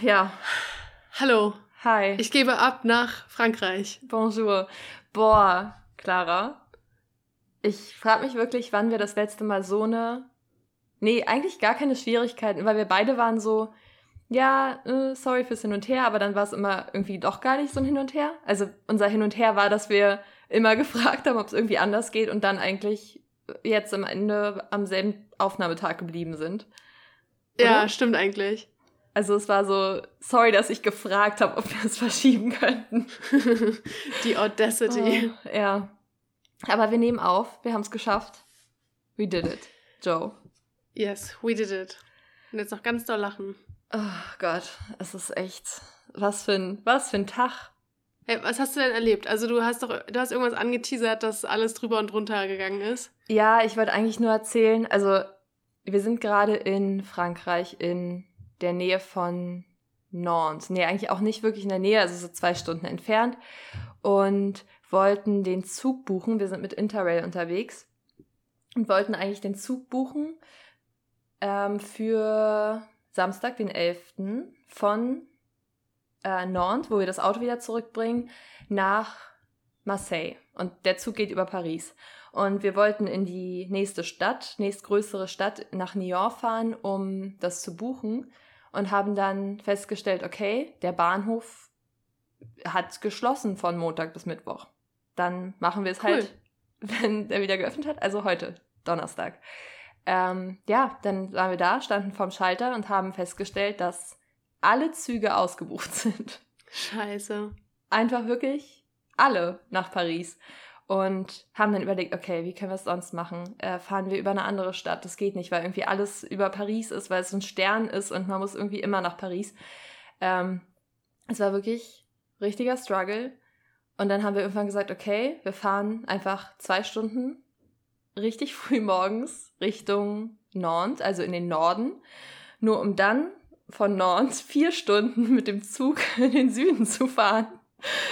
Ja. Hallo. Hi. Ich gebe ab nach Frankreich. Bonjour. Boah, Clara. Ich frage mich wirklich, wann wir das letzte Mal so eine. Nee, eigentlich gar keine Schwierigkeiten, weil wir beide waren so, ja, äh, sorry fürs Hin und Her, aber dann war es immer irgendwie doch gar nicht so ein Hin und Her. Also unser Hin und Her war, dass wir immer gefragt haben, ob es irgendwie anders geht und dann eigentlich jetzt am Ende am selben Aufnahmetag geblieben sind. Oder? Ja, stimmt eigentlich. Also es war so, sorry, dass ich gefragt habe, ob wir es verschieben könnten. Die Audacity. Oh, ja. Aber wir nehmen auf, wir haben es geschafft. We did it. Joe. Yes, we did it. Und jetzt noch ganz doll lachen. Oh Gott, es ist echt. Was für ein, was für ein Tag. Hey, was hast du denn erlebt? Also du hast doch, du hast irgendwas angeteasert, dass alles drüber und drunter gegangen ist. Ja, ich wollte eigentlich nur erzählen, also wir sind gerade in Frankreich in der Nähe von Nantes. Nee, eigentlich auch nicht wirklich in der Nähe, also so zwei Stunden entfernt. Und wollten den Zug buchen. Wir sind mit Interrail unterwegs und wollten eigentlich den Zug buchen ähm, für Samstag, den 11. von äh, Nantes, wo wir das Auto wieder zurückbringen, nach Marseille. Und der Zug geht über Paris. Und wir wollten in die nächste Stadt, nächstgrößere Stadt, nach Nyon fahren, um das zu buchen. Und haben dann festgestellt, okay, der Bahnhof hat geschlossen von Montag bis Mittwoch. Dann machen wir es Cool. halt, wenn der wieder geöffnet hat, also heute, Donnerstag. Ähm, ja, dann waren wir da, standen vorm Schalter und haben festgestellt, dass alle Züge ausgebucht sind. Scheiße. Einfach wirklich alle nach Paris. Und haben dann überlegt, okay, wie können wir es sonst machen? Äh, fahren wir über eine andere Stadt? Das geht nicht, weil irgendwie alles über Paris ist, weil es ein Stern ist und man muss irgendwie immer nach Paris. Ähm, es war wirklich richtiger Struggle. Und dann haben wir irgendwann gesagt, okay, wir fahren einfach zwei Stunden richtig früh morgens Richtung Nantes, also in den Norden, nur um dann von Nantes vier Stunden mit dem Zug in den Süden zu fahren.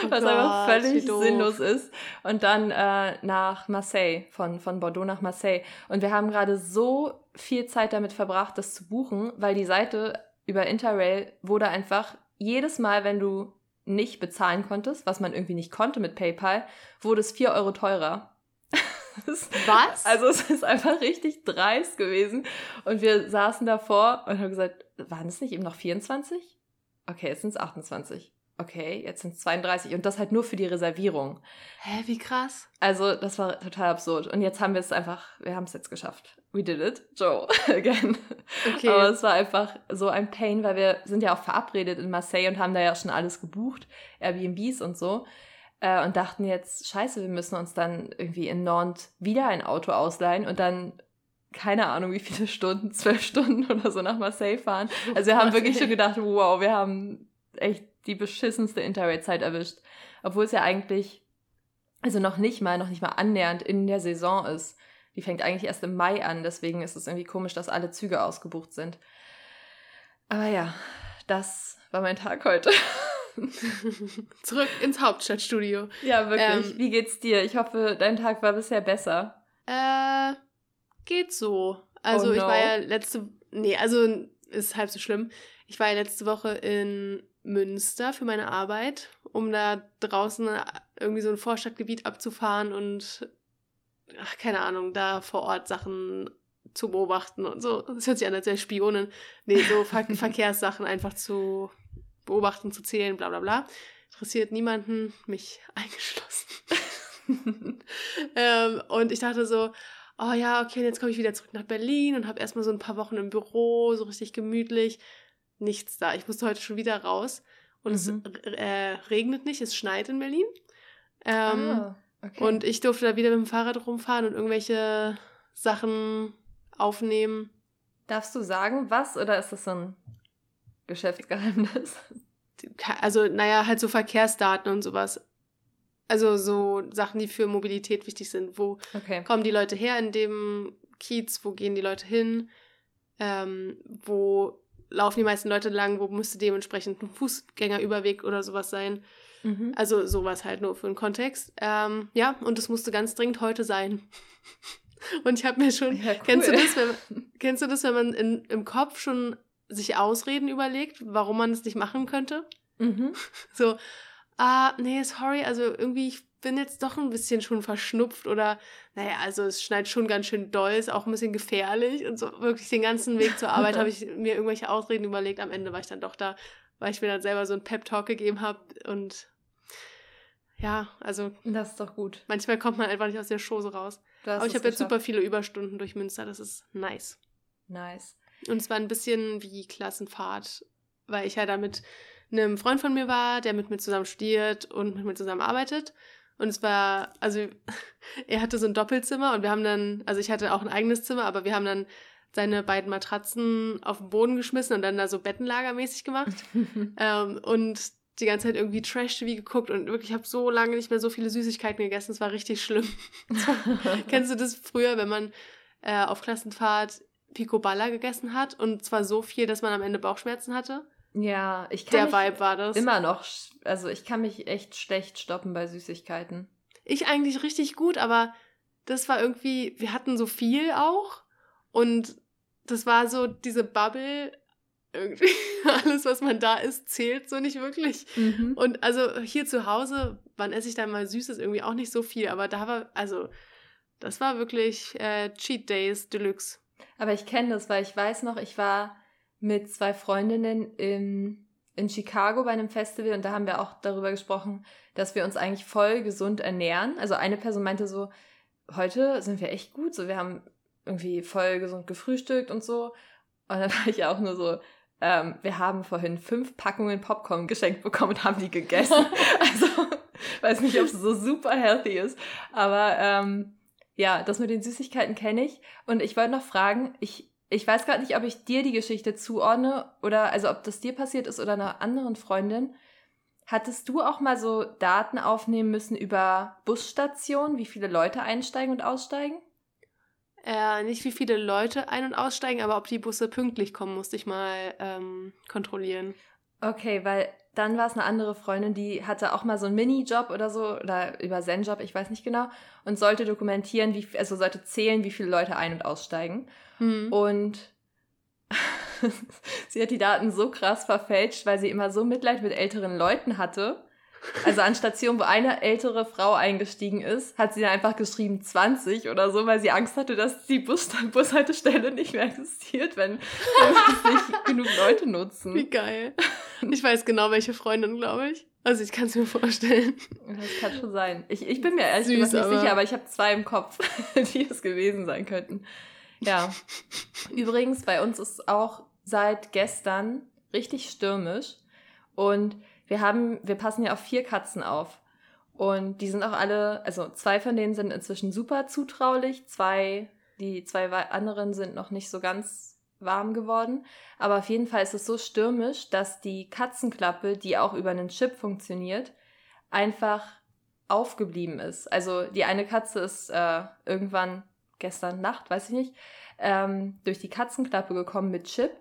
Oh was einfach Gott, völlig wie doof. sinnlos ist. Und dann äh, nach Marseille, von, von Bordeaux nach Marseille. Und wir haben gerade so viel Zeit damit verbracht, das zu buchen, weil die Seite über Interrail wurde einfach jedes Mal, wenn du nicht bezahlen konntest, was man irgendwie nicht konnte mit PayPal, wurde es 4 Euro teurer. Was? also es ist einfach richtig dreist gewesen. Und wir saßen davor und haben gesagt, waren es nicht eben noch 24? Okay, jetzt sind es 28. Okay, jetzt sind es 32. Und das halt nur für die Reservierung. Hä, wie krass. Also das war total absurd. Und jetzt haben wir es einfach, wir haben es jetzt geschafft. We did it. Joe, again. Okay. Aber es war einfach so ein Pain, weil wir sind ja auch verabredet in Marseille und haben da ja schon alles gebucht, Airbnbs und so. Äh, und dachten jetzt, scheiße, wir müssen uns dann irgendwie in Nantes wieder ein Auto ausleihen und dann keine Ahnung, wie viele Stunden, zwölf Stunden oder so nach Marseille fahren. Also wir haben wirklich schon gedacht, wow, wir haben echt die beschissenste Interrail-Zeit erwischt. Obwohl es ja eigentlich, also noch nicht mal, noch nicht mal annähernd in der Saison ist. Die fängt eigentlich erst im Mai an, deswegen ist es irgendwie komisch, dass alle Züge ausgebucht sind. Aber ja, das war mein Tag heute. Zurück ins Hauptstadtstudio. ja, wirklich. Ähm, Wie geht's dir? Ich hoffe, dein Tag war bisher besser. Äh, geht so. Also Oh ich no. war ja letzte, nee, also ist halb so schlimm. Ich war ja letzte Woche in Münster für meine Arbeit, um da draußen irgendwie so ein Vorstadtgebiet abzufahren und, ach, keine Ahnung, da vor Ort Sachen zu beobachten und so. Das hört sich an, als wäre ich Spionin. Nee, so Ver Verkehrssachen einfach zu beobachten, zu zählen, bla bla bla. Interessiert niemanden, mich eingeschlossen. ähm, und ich dachte so, oh ja, okay, jetzt komme ich wieder zurück nach Berlin und habe erstmal so ein paar Wochen im Büro, so richtig gemütlich. Nichts da. Ich musste heute schon wieder raus. Und Mhm. es äh, regnet nicht, es schneit in Berlin. Ähm, ah, okay. Und ich durfte da wieder mit dem Fahrrad rumfahren und irgendwelche Sachen aufnehmen. Darfst du sagen, was oder ist das so ein Geschäftsgeheimnis? Also, naja, halt so Verkehrsdaten und sowas. Also so Sachen, die für Mobilität wichtig sind. Wo Okay. kommen die Leute her in dem Kiez? Wo gehen die Leute hin? Ähm, wo laufen die meisten Leute lang? Wo müsste dementsprechend ein Fußgängerüberweg oder sowas sein? Mhm. Also sowas halt nur für den Kontext. Ähm, ja, und es musste ganz dringend heute sein. und ich habe mir schon Ja, cool. Kennst du das, wenn, kennst du das, wenn man in, im Kopf schon sich Ausreden überlegt, warum man es nicht machen könnte. Mhm. So, ah, nee, sorry, also irgendwie, ich bin jetzt doch ein bisschen schon verschnupft oder, naja, also es schneit schon ganz schön doll, ist auch ein bisschen gefährlich und so wirklich den ganzen Weg zur Arbeit habe ich mir irgendwelche Ausreden überlegt. Am Ende war ich dann doch da, weil ich mir dann selber so einen Pep-Talk gegeben habe und ja, also. Das ist doch gut. Manchmal kommt man einfach nicht aus der Chose raus. Aber ich habe jetzt super viele Überstunden durch Münster, das ist nice. Nice. Und es war ein bisschen wie Klassenfahrt, weil ich ja da mit einem Freund von mir war, der mit mir zusammen studiert und mit mir zusammen arbeitet. Und es war, also er hatte so ein Doppelzimmer und wir haben dann, also ich hatte auch ein eigenes Zimmer, aber wir haben dann seine beiden Matratzen auf den Boden geschmissen und dann da so Bettenlagermäßig gemacht. ähm, und die ganze Zeit irgendwie Trash-TV geguckt und wirklich, ich habe so lange nicht mehr so viele Süßigkeiten gegessen. Es war richtig schlimm. Kennst du das früher, wenn man äh, auf Klassenfahrt Picoballa gegessen hat und zwar so viel, dass man am Ende Bauchschmerzen hatte? Ja, ich kann Der Vibe war das. Immer noch, also ich kann mich echt schlecht stoppen bei Süßigkeiten. Ich eigentlich richtig gut, aber das war irgendwie, wir hatten so viel auch und das war so diese Bubble, irgendwie alles, was man da isst, zählt so nicht wirklich. Mhm. Und also hier zu Hause, wann esse ich dann mal Süßes? Irgendwie auch nicht so viel, aber da war, also das war wirklich äh, Cheat Days Deluxe. Aber ich kenne das, weil ich weiß noch, ich war mit zwei Freundinnen in, in Chicago bei einem Festival und da haben wir auch darüber gesprochen, dass wir uns eigentlich voll gesund ernähren. Also eine Person meinte so, heute sind wir echt gut, so wir haben irgendwie voll gesund gefrühstückt und so. Und dann war ich auch nur so, ähm, wir haben vorhin fünf Packungen Popcorn geschenkt bekommen und haben die gegessen. also, weiß nicht, ob es so super healthy ist. Aber ähm, ja, das mit den Süßigkeiten kenne ich. Und ich wollte noch fragen, ich ich weiß gerade nicht, ob ich dir die Geschichte zuordne oder also ob das dir passiert ist oder einer anderen Freundin. Hattest du auch mal so Daten aufnehmen müssen über Busstationen, wie viele Leute einsteigen und aussteigen? Äh, nicht wie viele Leute ein- und aussteigen, aber ob die Busse pünktlich kommen, musste ich mal ähm, kontrollieren. Okay, weil dann war es eine andere Freundin, die hatte auch mal so einen Minijob oder so, oder über Zen-Job, ich weiß nicht genau, und sollte dokumentieren, wie, also sollte zählen, wie viele Leute ein- und aussteigen. Mhm. Und sie hat die Daten so krass verfälscht, weil sie immer so Mitleid mit älteren Leuten hatte. Also an Stationen, wo eine ältere Frau eingestiegen ist, hat sie dann einfach geschrieben 20 oder so, weil sie Angst hatte, dass die Bus Bushaltestelle nicht mehr existiert, wenn, wenn nicht genug Leute nutzen. Wie geil. Ich weiß genau, welche Freundin, glaube ich. Also ich kann es mir vorstellen. Das kann schon sein. Ich, ich bin mir ehrlich Süß, gesagt nicht aber sicher, aber ich habe zwei im Kopf, die es gewesen sein könnten. Ja. Übrigens, bei uns ist auch seit gestern richtig stürmisch. Und wir haben, wir passen ja auf vier Katzen auf. Und die sind auch alle, also zwei von denen sind inzwischen super zutraulich, zwei, die zwei anderen sind noch nicht so ganz warm geworden. Aber auf jeden Fall ist es so stürmisch, dass die Katzenklappe, die auch über einen Chip funktioniert, einfach aufgeblieben ist. Also die eine Katze ist äh, irgendwann gestern Nacht, weiß ich nicht, ähm, durch die Katzenklappe gekommen mit Chip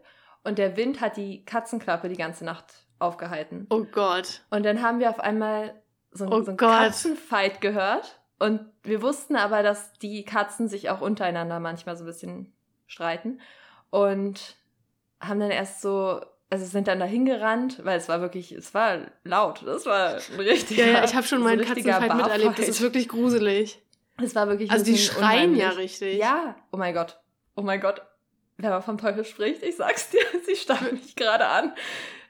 und der Wind hat die Katzenklappe die ganze Nacht aufgehalten. Oh Gott. Und dann haben wir auf einmal so, oh so einen Katzenfight gehört und wir wussten aber, dass die Katzen sich auch untereinander manchmal so ein bisschen streiten und haben dann erst so also sind dann da hingerannt, weil es war wirklich, es war laut. Das war ein richtiger. Ja, ja ich habe schon mal einen Katzenfight miterlebt. Das ist wirklich gruselig. Es war wirklich. Also die schreien unheimlich. ja richtig. Ja. Oh mein Gott. Oh mein Gott. Wenn man vom Teufel spricht, ich sag's dir, sie starren mich gerade an.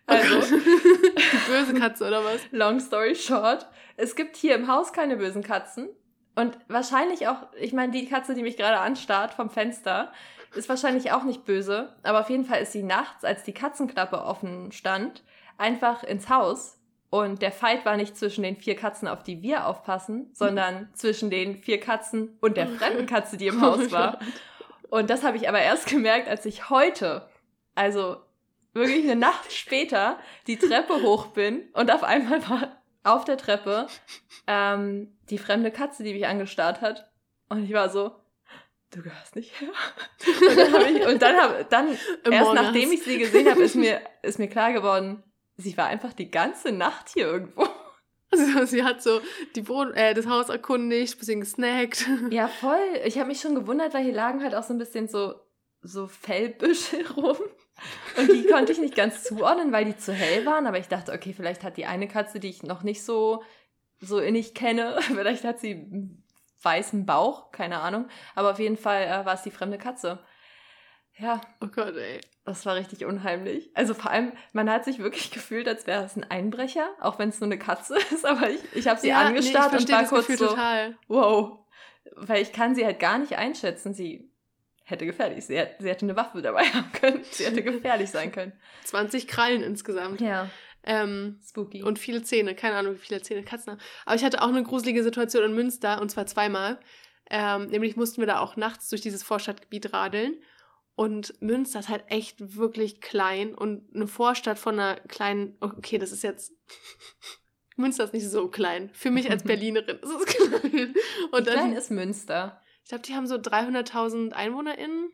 Oh also, die böse Katze oder was? Long story short, es gibt hier im Haus keine bösen Katzen. Und wahrscheinlich auch, ich meine, die Katze, die mich gerade anstarrt vom Fenster, ist wahrscheinlich auch nicht böse. Aber auf jeden Fall ist sie nachts, als die Katzenklappe offen stand, einfach ins Haus und der Fight war nicht zwischen den vier Katzen, auf die wir aufpassen, sondern mhm. zwischen den vier Katzen und der fremden Katze, die im Haus war. Und das habe ich aber erst gemerkt, als ich heute, also wirklich eine Nacht später, die Treppe hoch bin und auf einmal war auf der Treppe ähm, die fremde Katze, die mich angestarrt hat. Und ich war so, du gehörst nicht her. Und dann, hab ich, und dann, hab, dann erst nachdem ich sie gesehen habe, ist mir, ist mir klar geworden, sie war einfach die ganze Nacht hier irgendwo. Also sie hat so die Wohn äh, das Haus erkundigt, bisschen gesnackt. Ja, voll. Ich habe mich schon gewundert, weil hier lagen halt auch so ein bisschen so, so Fellbüsche rum. Und die konnte ich nicht ganz zuordnen, weil die zu hell waren. Aber ich dachte, okay, vielleicht hat die eine Katze, die ich noch nicht so, so innig kenne, vielleicht hat sie einen weißen Bauch, keine Ahnung. Aber auf jeden Fall äh, war es die fremde Katze. Ja. Oh Gott, ey. Das war richtig unheimlich. Also vor allem, man hat sich wirklich gefühlt, als wäre es ein Einbrecher, auch wenn es nur eine Katze ist. Aber ich, ich habe sie ja, angestarrt nee, und war kurz so, total. wow. Weil ich kann sie halt gar nicht einschätzen. Sie hätte gefährlich. Sie, sie hätte eine Waffe dabei haben können. Sie hätte gefährlich sein können. 20 Krallen insgesamt. Ja. Ähm, Spooky. Und viele Zähne. Keine Ahnung, wie viele Zähne Katzen haben. Aber ich hatte auch eine gruselige Situation in Münster, und zwar zweimal. Ähm, nämlich mussten wir da auch nachts durch dieses Vorstadtgebiet radeln. Und Münster ist halt echt wirklich klein und eine Vorstadt von einer kleinen, okay, das ist jetzt, Münster ist nicht so klein. Für mich als Berlinerin ist es klein. Und Wie klein ist Münster? Ich glaube, die haben so 300.000 EinwohnerInnen.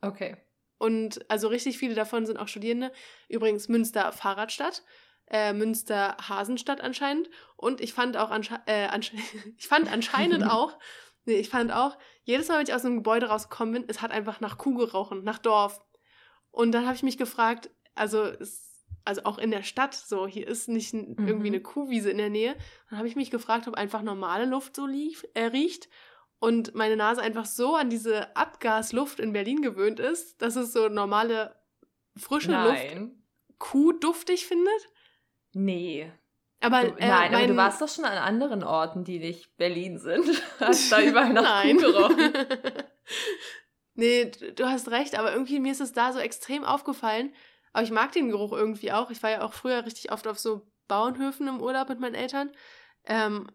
Okay. Und also richtig viele davon sind auch Studierende. Übrigens Münster Fahrradstadt. Äh, Münster Hasenstadt anscheinend. Und ich fand auch ansche äh, ansche ich fand anscheinend auch, Nee, ich fand auch, jedes Mal, wenn ich aus einem Gebäude rausgekommen bin, es hat einfach nach Kuh gerochen, nach Dorf. Und dann habe ich mich gefragt, also, es, also auch in der Stadt, so, hier ist nicht mhm. irgendwie eine Kuhwiese in der Nähe. Dann habe ich mich gefragt, ob einfach normale Luft so lief, äh, riecht und meine Nase einfach so an diese Abgasluft in Berlin gewöhnt ist, dass es so normale frische Nein. Luft kuhduftig findet. Nee. Aber, du, äh, nein, aber du warst doch schon an anderen Orten, die nicht Berlin sind. Hast da überall nach nein. gerochen. nee, du hast recht, aber irgendwie mir ist es da so extrem aufgefallen. Aber ich mag den Geruch irgendwie auch. Ich war ja auch früher richtig oft auf so Bauernhöfen im Urlaub mit meinen Eltern. Ähm,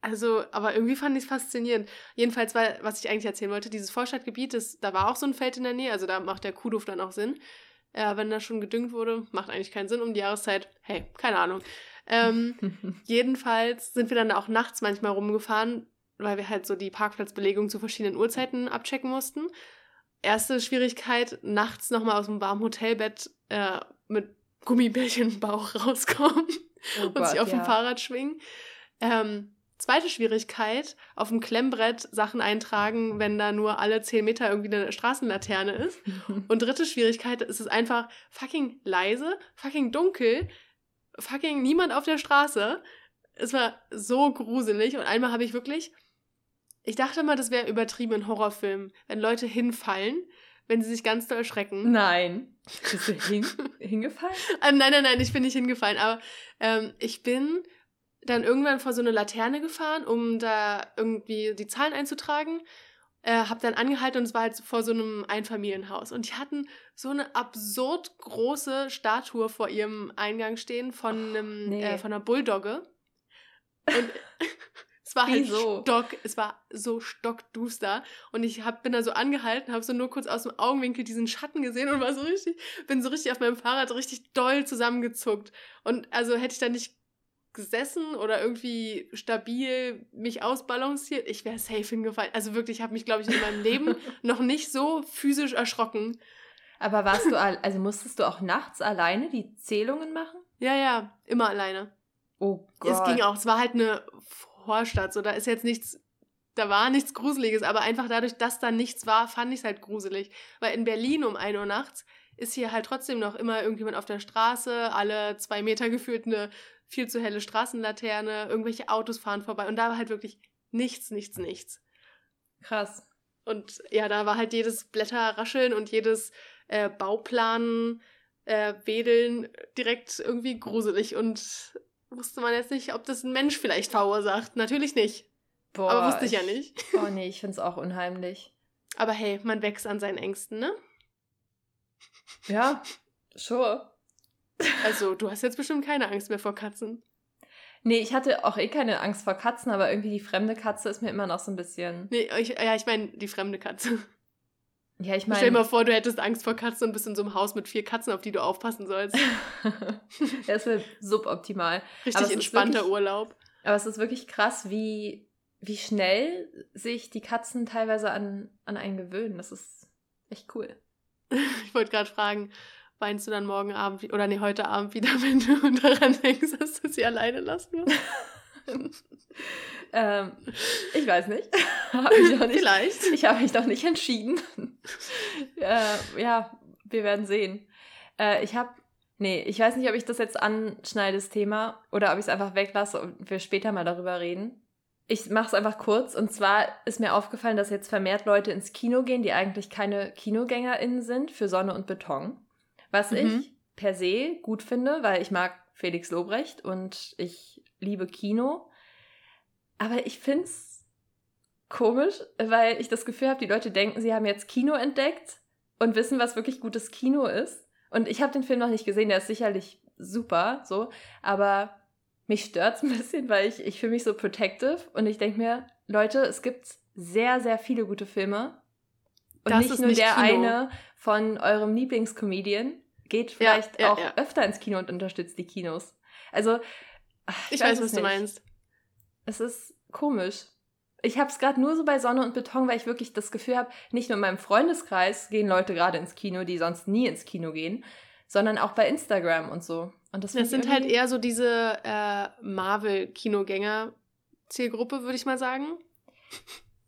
also, aber irgendwie fand ich es faszinierend. Jedenfalls war, was ich eigentlich erzählen wollte, dieses Vorstadtgebiet, das, da war auch so ein Feld in der Nähe, also da macht der Kuhduft dann auch Sinn. Ja, wenn da schon gedüngt wurde, macht eigentlich keinen Sinn um die Jahreszeit. Hey, keine Ahnung. Ähm, jedenfalls sind wir dann auch nachts manchmal rumgefahren, weil wir halt so die Parkplatzbelegung zu verschiedenen Uhrzeiten abchecken mussten. Erste Schwierigkeit, nachts nochmal aus dem warmen Hotelbett äh, mit Gummibärchen im Bauch rauskommen oh und Gott, sich auf ja. dem Fahrrad schwingen. Ähm, zweite Schwierigkeit, auf dem Klemmbrett Sachen eintragen, wenn da nur alle 10 Meter irgendwie eine Straßenlaterne ist. und dritte Schwierigkeit, es ist einfach fucking leise, fucking dunkel fucking niemand auf der Straße. Es war so gruselig und einmal habe ich wirklich, ich dachte mal, das wäre übertrieben in Horrorfilmen, wenn Leute hinfallen, wenn sie sich ganz doll schrecken. Nein. Bist du hin, hingefallen? Ah, nein, nein, nein, ich bin nicht hingefallen, aber ähm, ich bin dann irgendwann vor so eine Laterne gefahren, um da irgendwie die Zahlen einzutragen äh, habe dann angehalten und es war halt vor so einem Einfamilienhaus. Und die hatten so eine absurd große Statue vor ihrem Eingang stehen von, einem, nee. äh, von einer Bulldogge. Und es war halt Wieso? stock, es war so stockduster. Und ich hab, bin da so angehalten, habe so nur kurz aus dem Augenwinkel diesen Schatten gesehen und war so richtig, bin so richtig auf meinem Fahrrad richtig doll zusammengezuckt. Und also hätte ich da nicht gesessen oder irgendwie stabil mich ausbalanciert, ich wäre safe hingefallen. Also wirklich, ich habe mich, glaube ich, in meinem Leben noch nicht so physisch erschrocken. Aber warst du, also musstest du auch nachts alleine die Zählungen machen? Ja, ja, immer alleine. Oh Gott. Es ging auch, es war halt eine Vorstadt, so da ist jetzt nichts, da war nichts Gruseliges, aber einfach dadurch, dass da nichts war, fand ich es halt gruselig. Weil in Berlin um 1 Uhr nachts ist hier halt trotzdem noch immer irgendjemand auf der Straße, alle zwei Meter gefühlt eine viel zu helle Straßenlaterne, irgendwelche Autos fahren vorbei und da war halt wirklich nichts, nichts, nichts. Krass. Und ja, da war halt jedes Blätterrascheln und jedes äh, Bauplan äh, wedeln direkt irgendwie gruselig und wusste man jetzt nicht, ob das ein Mensch vielleicht verursacht. Natürlich nicht. Boah, Aber wusste ich ja nicht. Oh nee, ich find's auch unheimlich. Aber hey, man wächst an seinen Ängsten, ne? Ja, sure. Also, du hast jetzt bestimmt keine Angst mehr vor Katzen. Nee, ich hatte auch eh keine Angst vor Katzen, aber irgendwie die fremde Katze ist mir immer noch so ein bisschen. Nee, ich, ja, ich meine die fremde Katze. Ja, ich meine. Stell dir mal vor, du hättest Angst vor Katzen und bist in so einem Haus mit vier Katzen, auf die du aufpassen sollst. das wäre suboptimal. Richtig entspannter wirklich, Urlaub. Aber es ist wirklich krass, wie, wie schnell sich die Katzen teilweise an, an einen gewöhnen. Das ist echt cool. ich wollte gerade fragen, weinst du dann morgen Abend oder nee, heute Abend wieder, wenn du daran denkst, dass du sie alleine lassen musst? ähm, ich weiß nicht. hab ich nicht. Vielleicht. Ich habe mich noch nicht entschieden. äh, ja, wir werden sehen. Äh, ich habe, nee, ich weiß nicht, ob ich das jetzt anschneide, das Thema, oder ob ich es einfach weglasse und wir später mal darüber reden. Ich mache es einfach kurz. Und zwar ist mir aufgefallen, dass jetzt vermehrt Leute ins Kino gehen, die eigentlich keine KinogängerInnen sind für Sonne und Beton. Was mhm. ich per se gut finde, weil ich mag Felix Lobrecht und ich liebe Kino. Aber ich finde es komisch, weil ich das Gefühl habe, die Leute denken, sie haben jetzt Kino entdeckt und wissen, was wirklich gutes Kino ist. Und ich habe den Film noch nicht gesehen, der ist sicherlich super, so, aber mich stört es ein bisschen, weil ich, ich fühle mich so protective und ich denke mir, Leute, es gibt sehr, sehr viele gute Filme. Und das nicht nur nicht der Kino. eine von eurem Lieblingscomedian. Geht vielleicht ja, ja, auch ja. öfter ins Kino und unterstützt die Kinos. Also, ich, ich weiß, was nicht. du meinst. Es ist komisch. Ich habe es gerade nur so bei Sonne und Beton, weil ich wirklich das Gefühl habe, nicht nur in meinem Freundeskreis gehen Leute gerade ins Kino, die sonst nie ins Kino gehen, sondern auch bei Instagram und so. Und das, das sind halt eher so diese äh, Marvel-Kinogänger-Zielgruppe, würde ich mal sagen.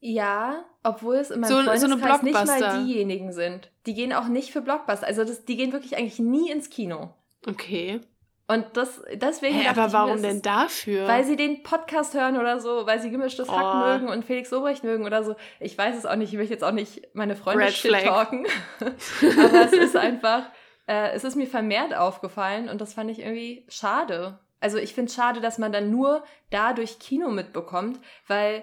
Ja, obwohl es in meinem so, Freundeskreis so nicht mal diejenigen sind. Die gehen auch nicht für Blockbuster. Also das, die gehen wirklich eigentlich nie ins Kino. Okay. Und das, deswegen. Hey, aber warum denn dafür? Weil sie den Podcast hören oder so, weil sie gemischtes oh. Hack mögen und Felix Lobrecht mögen oder so. Ich weiß es auch nicht, ich möchte jetzt auch nicht meine Freunde shit talken. aber es ist einfach, äh, es ist mir vermehrt aufgefallen und das fand ich irgendwie schade. Also ich finde es schade, dass man dann nur dadurch Kino mitbekommt, weil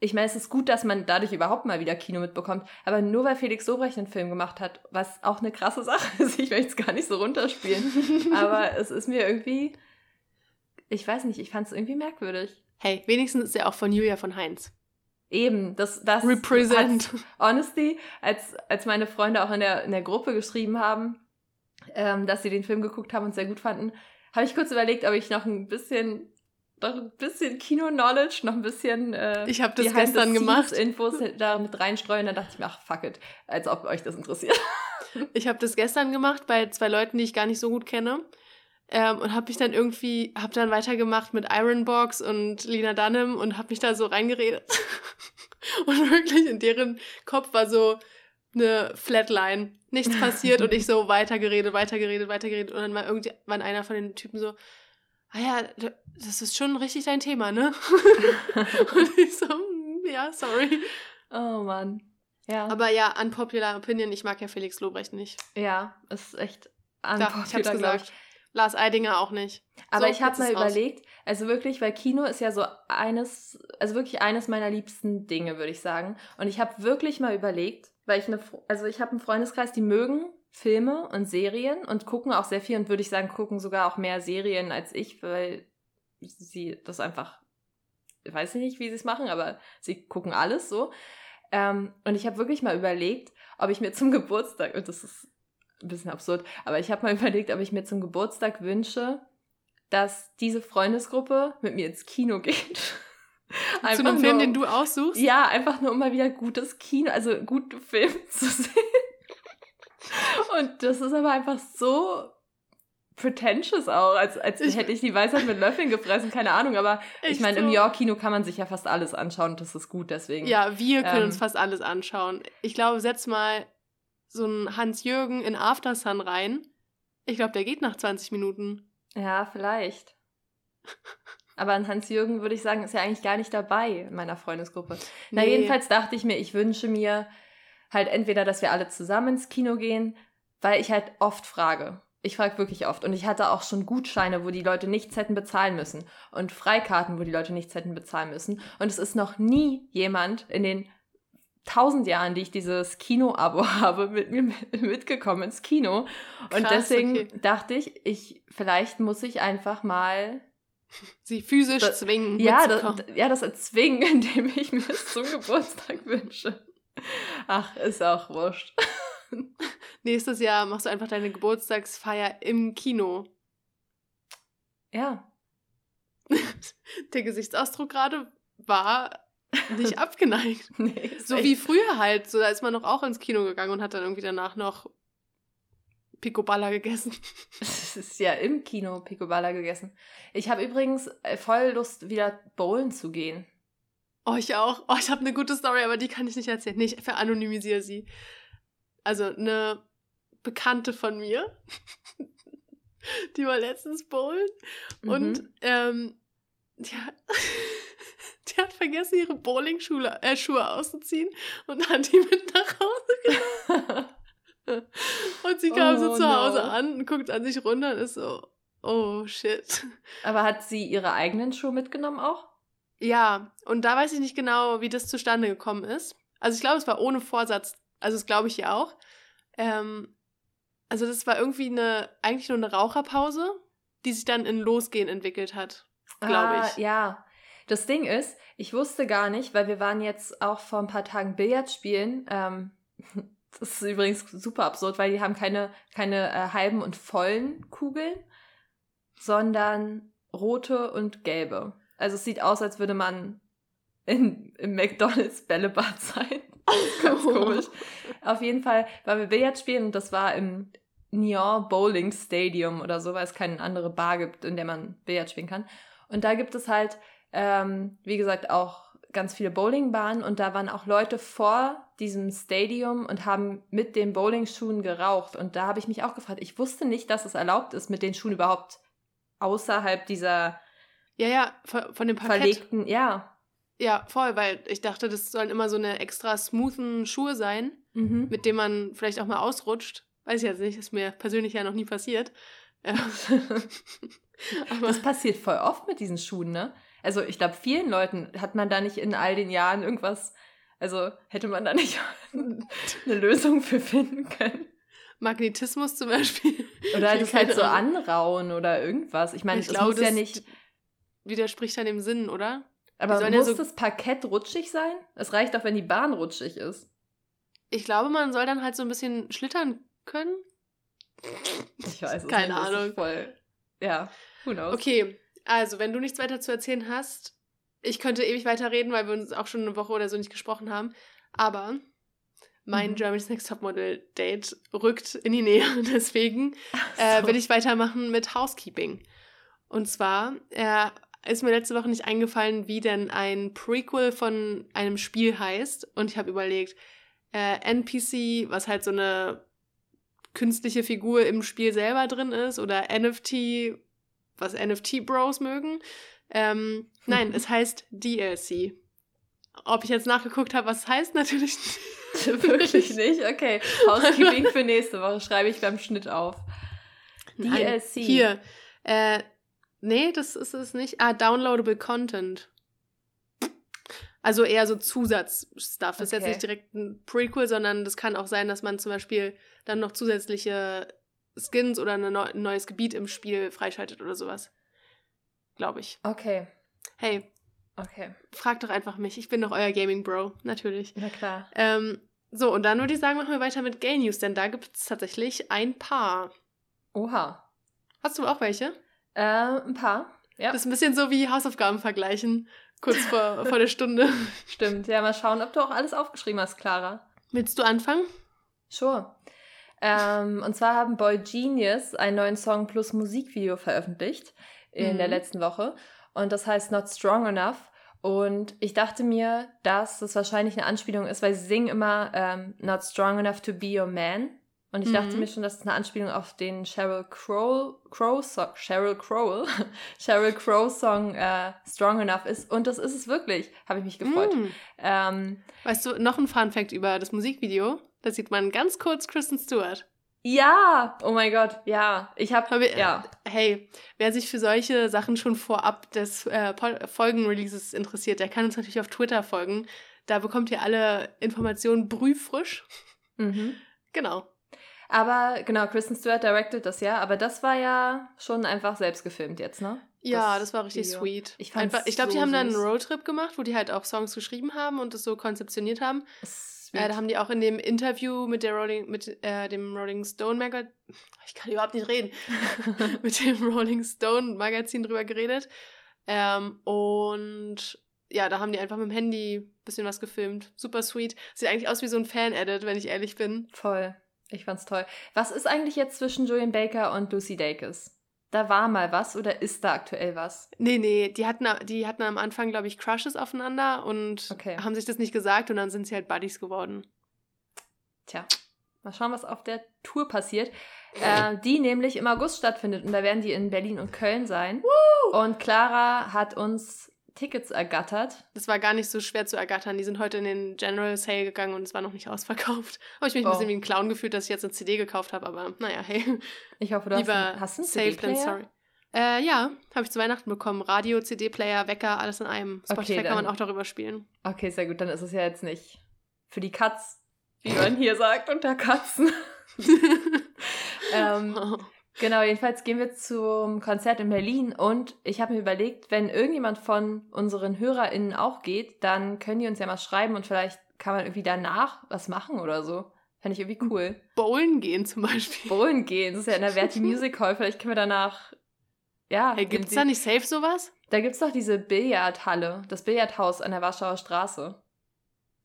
ich meine, es ist gut, dass man dadurch überhaupt mal wieder Kino mitbekommt, aber nur weil Felix Sobrecht einen Film gemacht hat, was auch eine krasse Sache ist, ich möchte es gar nicht so runterspielen, aber es ist mir irgendwie, ich weiß nicht, ich fand es irgendwie merkwürdig. Hey, wenigstens ist er auch von Julia von Heinz. Eben, das, das Represent. Honesty, als, als meine Freunde auch in der, in der Gruppe geschrieben haben, ähm, dass sie den Film geguckt haben und sehr gut fanden, habe ich kurz überlegt, ob ich noch ein bisschen noch ein bisschen Kino-Knowledge, noch ein bisschen äh, Ich habe das gestern gemacht. Infos da mit reinstreuen, dann dachte ich mir, ach fuck it, als ob euch das interessiert. ich habe das gestern gemacht bei zwei Leuten, die ich gar nicht so gut kenne. Ähm, und habe mich dann irgendwie, habe dann weitergemacht mit Ironbox und Lina Dunham und habe mich da so reingeredet. und wirklich in deren Kopf war so eine Flatline. Nichts passiert und ich so weitergeredet, weitergeredet, weitergeredet. Und dann war irgendwann einer von den Typen so, ah ja, das ist schon richtig dein Thema, ne? und ich so, hm, ja, sorry. Oh Mann. Ja. Aber ja, unpopular opinion, ich mag ja Felix Lobrecht nicht. Ja, ist echt unpopular, ja, ich hab's gesagt. Lars Eidinger auch nicht. Aber so, ich habe mal überlegt, also wirklich, weil Kino ist ja so eines, also wirklich eines meiner liebsten Dinge, würde ich sagen. Und ich habe wirklich mal überlegt, weil ich eine, also ich habe einen Freundeskreis, die mögen Filme und Serien und gucken auch sehr viel und würde ich sagen, gucken sogar auch mehr Serien als ich, weil sie das einfach, ich weiß nicht, wie sie es machen, aber sie gucken alles so. Ähm, und ich habe wirklich mal überlegt, ob ich mir zum Geburtstag, und das ist ein bisschen absurd, aber ich habe mal überlegt, ob ich mir zum Geburtstag wünsche, dass diese Freundesgruppe mit mir ins Kino geht. Einfach zu einem Film, den du aussuchst? Ja, einfach nur um mal wieder gutes Kino, also gute Filme zu sehen. Und das ist aber einfach so pretentious auch, als, als ich, hätte ich die Weisheit mit Löffeln gefressen, keine Ahnung, aber ich meine, so. im York-Kino kann man sich ja fast alles anschauen und das ist gut, deswegen. Ja, wir können ähm, uns fast alles anschauen. Ich glaube, setz mal so einen Hans-Jürgen in Aftersun rein. Ich glaube, der geht nach 20 Minuten. Ja, vielleicht. Aber an Hans-Jürgen würde ich sagen, ist ja eigentlich gar nicht dabei in meiner Freundesgruppe. Nee. Na, jedenfalls dachte ich mir, ich wünsche mir halt entweder, dass wir alle zusammen ins Kino gehen, weil ich halt oft frage. Ich frage wirklich oft. Und ich hatte auch schon Gutscheine, wo die Leute nichts hätten bezahlen müssen. Und Freikarten, wo die Leute nichts hätten bezahlen müssen. Und es ist noch nie jemand in den tausend Jahren, die ich dieses Kino-Abo habe, mit mir mitgekommen ins Kino. Krass, und deswegen okay. dachte ich, ich, vielleicht muss ich einfach mal sie physisch das, zwingen. Ja das, ja, das erzwingen, indem ich mir es zum Geburtstag wünsche. Ach, ist auch wurscht. Nächstes Jahr machst du einfach deine Geburtstagsfeier im Kino. Ja. Der Gesichtsausdruck gerade war nicht abgeneigt. Nee, so wie früher halt. So, da ist man noch auch ins Kino gegangen und hat dann irgendwie danach noch Picoballa gegessen. Es ist ja im Kino Picoballa gegessen. Ich habe übrigens äh, voll Lust, wieder bowlen zu gehen. Oh, ich auch. Oh, ich habe eine gute Story, aber die kann ich nicht erzählen. Nee, ich veranonymisiere sie. Also eine Bekannte von mir, die war letztens bowlen mhm. und ähm, hat, die hat vergessen, ihre Bowling-Schuhe äh, Schuhe auszuziehen und hat die mit nach Hause genommen. und sie kam oh, so zu Hause no. an und guckt an sich runter und ist so, oh shit. Aber hat sie ihre eigenen Schuhe mitgenommen auch? Ja, und da weiß ich nicht genau, wie das zustande gekommen ist. Also ich glaube, es war ohne Vorsatz. Also das glaube ich ja auch. Ähm, also das war irgendwie eine, eigentlich nur eine Raucherpause, die sich dann in Losgehen entwickelt hat, glaube ah, ich. Ja, das Ding ist, ich wusste gar nicht, weil wir waren jetzt auch vor ein paar Tagen Billard spielen. Ähm, das ist übrigens super absurd, weil die haben keine, keine äh, halben und vollen Kugeln, sondern rote und gelbe. Also es sieht aus, als würde man in, im McDonalds Bällebad sein. Ganz komisch. Auf jeden Fall waren wir Billard spielen und das war im Nyon Bowling Stadium oder so, weil es keine andere Bar gibt, in der man Billard spielen kann. Und da gibt es halt, ähm, wie gesagt, auch ganz viele Bowlingbahnen und da waren auch Leute vor diesem Stadium und haben mit den Bowlingschuhen geraucht. Und da habe ich mich auch gefragt, ich wusste nicht, dass es erlaubt ist, mit den Schuhen überhaupt außerhalb dieser ja, ja, von dem Parkett. Verlegten, ja. Ja, voll, weil ich dachte, das sollen immer so eine extra smoothen Schuhe sein, mhm. mit denen man vielleicht auch mal ausrutscht. Weiß ich jetzt nicht, ist mir persönlich ja noch nie passiert. Aber das passiert voll oft mit diesen Schuhen, ne? Also ich glaube, vielen Leuten hat man da nicht in all den Jahren irgendwas, also hätte man da nicht eine Lösung für finden können. Magnetismus zum Beispiel. Oder das halt so anrauen oder irgendwas. Ich meine, ich das glaube, muss ja nicht. Widerspricht dann dem Sinn, oder? Aber muss ja so das Parkett rutschig sein? Es reicht doch, wenn die Bahn rutschig ist. Ich glaube, man soll dann halt so ein bisschen schlittern können. Ich weiß es Keine nicht. Ahnung. Voll. Ja, who knows. Okay, also wenn du nichts weiter zu erzählen hast, ich könnte ewig weiterreden, weil wir uns auch schon eine Woche oder so nicht gesprochen haben. Aber mein mhm. Germany's Next Topmodel Date rückt in die Nähe. Deswegen äh, so. will ich weitermachen mit Housekeeping. Und zwar äh, ist mir letzte Woche nicht eingefallen, wie denn ein Prequel von einem Spiel heißt. Und ich habe überlegt, äh, NPC, was halt so eine künstliche Figur im Spiel selber drin ist, oder NFT, was NFT-Bros mögen. Ähm, nein, es heißt DLC. Ob ich jetzt nachgeguckt habe, was es heißt, natürlich nicht. Wirklich nicht? Okay. Housekeeping für nächste Woche schreibe ich beim Schnitt auf. DLC. Hier. Äh, Nee, das ist es nicht. Ah, downloadable Content. Also eher so Zusatzstuff. Das ist jetzt nicht direkt ein Prequel, sondern das kann auch sein, dass man zum Beispiel dann noch zusätzliche Skins oder ein neues Gebiet im Spiel freischaltet oder sowas. Glaube ich. Okay. Hey. Okay. Frag doch einfach mich. Ich bin doch euer Gaming Bro, natürlich. Na klar. Ähm, so, und dann würde ich sagen, machen wir weiter mit Gay News, denn da gibt es tatsächlich ein paar. Oha. Hast du auch welche? Äh, ein paar. Ja. Das ist ein bisschen so wie Hausaufgaben vergleichen, kurz vor, vor der Stunde. Stimmt, ja, mal schauen, ob du auch alles aufgeschrieben hast, Clara. Willst du anfangen? Sure. Ähm, und zwar haben Boy Genius einen neuen Song plus Musikvideo veröffentlicht in mhm. der letzten Woche. Und das heißt Not Strong Enough. Und ich dachte mir, dass das wahrscheinlich eine Anspielung ist, weil sie singen immer ähm, Not Strong Enough to Be Your Man. Und ich mhm. dachte mir schon, dass es eine Anspielung auf den Sheryl Crow, Crow Song, Sheryl Crow, Sheryl Crow Song äh, Strong Enough ist. Und das ist es wirklich, habe ich mich gefreut. Mhm. Ähm, weißt du, noch ein Fun Fact über das Musikvideo. Da sieht man ganz kurz Kristen Stewart. Ja, oh mein Gott, ja. Ich habe, hab, ja. Hey, wer sich für solche Sachen schon vorab des äh, Folgenreleases interessiert, der kann uns natürlich auf Twitter folgen. Da bekommt ihr alle Informationen brühfrisch. Mhm. Genau. Aber genau, Kristen Stewart directed das ja, aber das war ja schon einfach selbst gefilmt jetzt, ne? Ja, das, das war richtig Video. sweet. Ich, ich glaube, so die haben dann einen Roadtrip gemacht, wo die halt auch Songs geschrieben haben und das so konzeptioniert haben. Äh, da haben die auch in dem Interview mit der Rolling, mit äh, dem Rolling Stone Magazin, ich kann überhaupt nicht reden, mit dem Rolling Stone Magazin drüber geredet. Ähm, und ja, da haben die einfach mit dem Handy ein bisschen was gefilmt. Super sweet. Sieht eigentlich aus wie so ein Fan-Edit, wenn ich ehrlich bin. Voll. Ich fand's toll. Was ist eigentlich jetzt zwischen Julian Baker und Lucy Dacus? Da war mal was oder ist da aktuell was? Nee, nee, die hatten, die hatten am Anfang, glaube ich, Crushes aufeinander und okay. haben sich das nicht gesagt und dann sind sie halt Buddies geworden. Tja. Mal schauen, was auf der Tour passiert. Äh, die nämlich im August stattfindet und da werden die in Berlin und Köln sein. Woo! Und Clara hat uns Tickets ergattert. Das war gar nicht so schwer zu ergattern. Die sind heute in den General Sale gegangen und es war noch nicht ausverkauft. Habe ich mich oh. ein bisschen wie ein Clown gefühlt, dass ich jetzt eine CD gekauft habe, aber naja, hey. Ich hoffe, du Lieber hast, einen, hast einen CD-Player? sorry. Äh, ja, habe ich zu Weihnachten bekommen. Radio, CD-Player, Wecker, alles in einem. Spotify okay, kann man auch darüber spielen. Okay, sehr gut. Dann ist es ja jetzt nicht für die Katz, wie man hier sagt, unter Katzen. ähm, oh. Genau, jedenfalls gehen wir zum Konzert in Berlin und ich habe mir überlegt, wenn irgendjemand von unseren HörerInnen auch geht, dann können die uns ja mal schreiben und vielleicht kann man irgendwie danach was machen oder so. Fände ich irgendwie cool. Bowlen gehen zum Beispiel. Bowlen gehen, das ist ja in der Verti Music Hall. Vielleicht können wir danach. Ja. Hey, gibt es da nicht safe sowas? Da gibt es doch diese Billardhalle, das Billardhaus an der Warschauer Straße.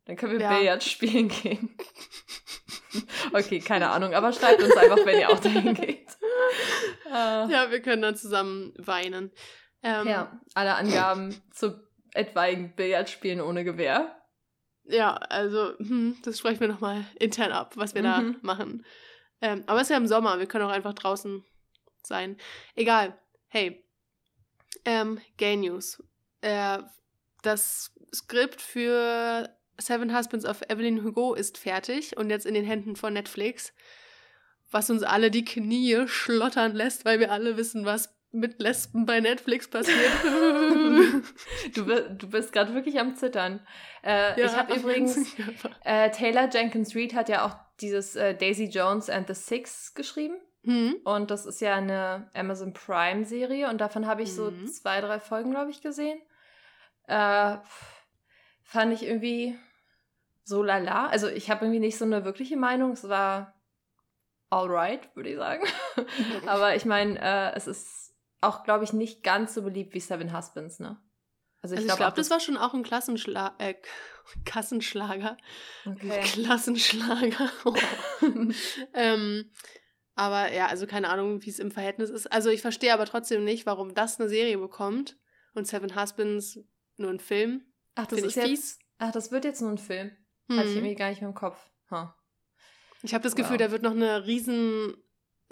Dann können wir ja. Billard spielen gehen. okay, keine Ahnung, aber schreibt uns einfach, wenn ihr auch dahin geht. Uh, ja, wir können dann zusammen weinen. Ähm, ja, alle Angaben zu etwaigen Billardspielen ohne Gewehr. Ja, also, hm, das sprechen wir nochmal intern ab, was wir mhm. da machen. Ähm, aber es ist ja im Sommer, wir können auch einfach draußen sein. Egal. Hey, ähm, Gay News. Äh, das Skript für Seven Husbands of Evelyn Hugo ist fertig und jetzt in den Händen von Netflix was uns alle die Knie schlottern lässt, weil wir alle wissen, was mit Lesben bei Netflix passiert. du, du bist gerade wirklich am Zittern. Äh, ja, ich habe übrigens, äh, Taylor Jenkins Reid hat ja auch dieses äh, Daisy Jones and the Six geschrieben. Mhm. Und das ist ja eine Amazon Prime-Serie und davon habe ich so mhm. zwei, drei Folgen, glaube ich, gesehen. Äh, fand ich irgendwie so lala. Also ich habe irgendwie nicht so eine wirkliche Meinung. Es war alright, würde ich sagen. Aber ich meine, äh, es ist auch, glaube ich, nicht ganz so beliebt wie Seven Husbands, ne? Also ich also glaube, glaub, das, das war schon auch ein Klassenschla äh, Kassenschlager. Okay. Klassenschlager. ähm, aber ja, also keine Ahnung, wie es im Verhältnis ist. Also ich verstehe aber trotzdem nicht, warum das eine Serie bekommt und Seven Husbands nur ein Film. Ach, das ist jetzt. Ach, das wird jetzt nur ein Film. Hm. Hatte ich mhm. irgendwie gar nicht mehr im Kopf. Huh. Ich habe das Gefühl, wow. da wird noch eine riesen,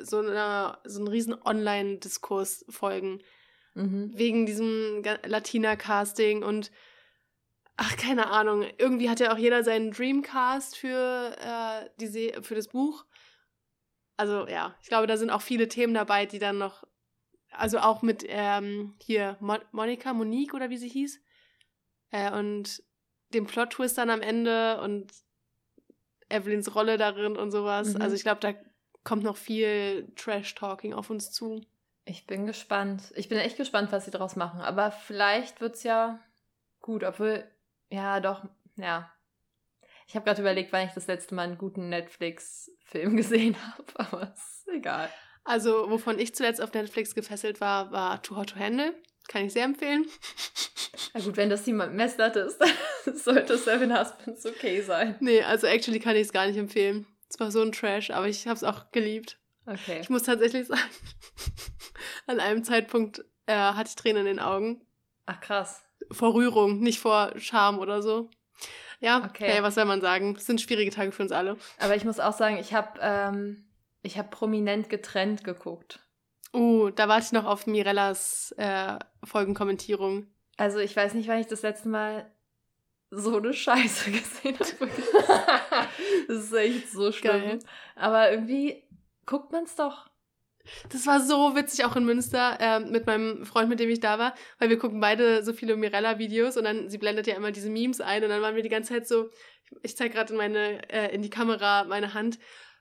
so, eine, so ein riesen Online-Diskurs folgen. Mhm. Wegen diesem Latina-Casting und ach, keine Ahnung. Irgendwie hat ja auch jeder seinen Dreamcast für, äh, die für das Buch. Also ja, ich glaube, da sind auch viele Themen dabei, die dann noch, also auch mit ähm, hier Mo Monika, Monique oder wie sie hieß. Äh, und dem Plot-Twist dann am Ende und Evelyns Rolle darin und sowas. Mhm. Also ich glaube, da kommt noch viel Trash-Talking auf uns zu. Ich bin gespannt. Ich bin echt gespannt, was sie daraus machen. Aber vielleicht wird es ja gut, obwohl, ja, doch, ja. Ich habe gerade überlegt, wann ich das letzte Mal einen guten Netflix-Film gesehen habe, aber ist egal. Also, wovon ich zuletzt auf Netflix gefesselt war, war Too Hot to Handle. Kann ich sehr empfehlen. Na gut, wenn das die Messlatte ist, sollte Seven Husbands okay sein. Nee, also actually kann ich es gar nicht empfehlen. Es war so ein Trash, aber ich habe es auch geliebt. Okay. Ich muss tatsächlich sagen, an einem Zeitpunkt äh, hatte ich Tränen in den Augen. Ach krass. Vor Rührung, nicht vor Scham oder so. Ja, okay. Hey, was soll man sagen? Es sind schwierige Tage für uns alle. Aber ich muss auch sagen, ich habe ähm, hab prominent getrennt geguckt. Uh, da warte ich noch auf Mirellas äh, Folgenkommentierung. Also ich weiß nicht, wann ich das letzte Mal so eine Scheiße gesehen habe. das ist echt so schlimm. Geil. Aber irgendwie guckt man es doch. Das war so witzig auch in Münster äh, mit meinem Freund, mit dem ich da war, weil wir gucken beide so viele Mirella-Videos und dann sie blendet ja immer diese Memes ein und dann waren wir die ganze Zeit so, ich zeige gerade in meine äh, in die Kamera meine Hand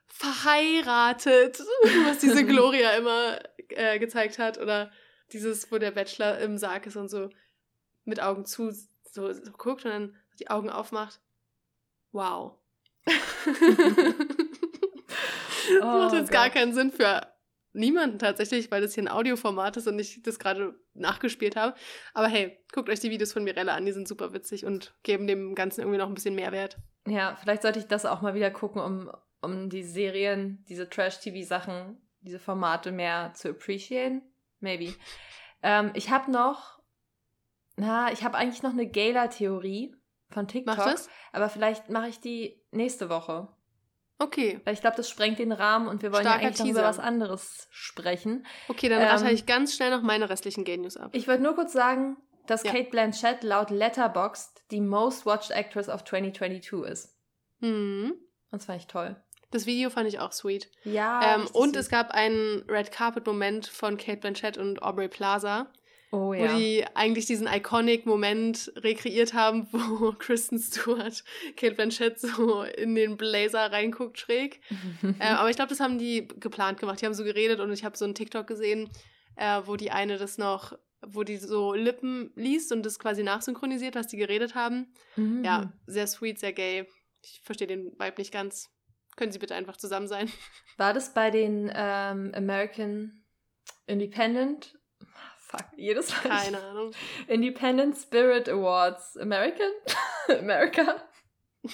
verheiratet, was diese Gloria immer äh, gezeigt hat oder dieses, wo der Bachelor im Sarg ist und so mit Augen zu so, so guckt und dann die Augen aufmacht. Wow. das oh, macht jetzt Gott. gar keinen Sinn für niemanden tatsächlich, weil das hier ein Audioformat ist und ich das gerade nachgespielt habe. Aber hey, guckt euch die Videos von Mirella an, die sind super witzig und geben dem Ganzen irgendwie noch ein bisschen Mehrwert. Ja, vielleicht sollte ich das auch mal wieder gucken, um, um die Serien, diese Trash-TV-Sachen, diese Formate mehr zu appreciaten. Maybe. Ähm, ich habe noch na, ich habe eigentlich noch eine Gala-Theorie von TikTok. Mach das? Aber vielleicht mache ich die nächste Woche. Okay. Weil ich glaube, das sprengt den Rahmen und wir wollen Starker ja eigentlich noch Teaser. über was anderes sprechen. Okay, dann Ähm, ratter ich ganz schnell noch meine restlichen Gay News ab. Ich wollte nur kurz sagen, dass Ja. Kate Blanchett laut Letterboxd die most watched actress of 2022 ist. Hm. Und das fand ich toll. Das Video fand ich auch sweet. Ja. ähm, und süß. es gab einen Red Carpet Moment von Kate Blanchett und Aubrey Plaza, oh wo ja. die eigentlich diesen iconic Moment rekreiert haben, wo Kristen Stewart Kate Blanchett so in den Blazer reinguckt schräg. äh, aber ich glaube, das haben die geplant gemacht. Die haben so geredet und ich habe so einen TikTok gesehen, äh, wo die eine das noch, wo die so Lippen liest und das quasi nachsynchronisiert, was die geredet haben. Mhm. Ja, sehr sweet, sehr gay. Ich verstehe den Vibe nicht ganz. Können sie bitte einfach zusammen sein? War das bei den ähm, American Independent? Fuck, jedes Mal. Keine Ahnung. Independent Spirit Awards. American? America?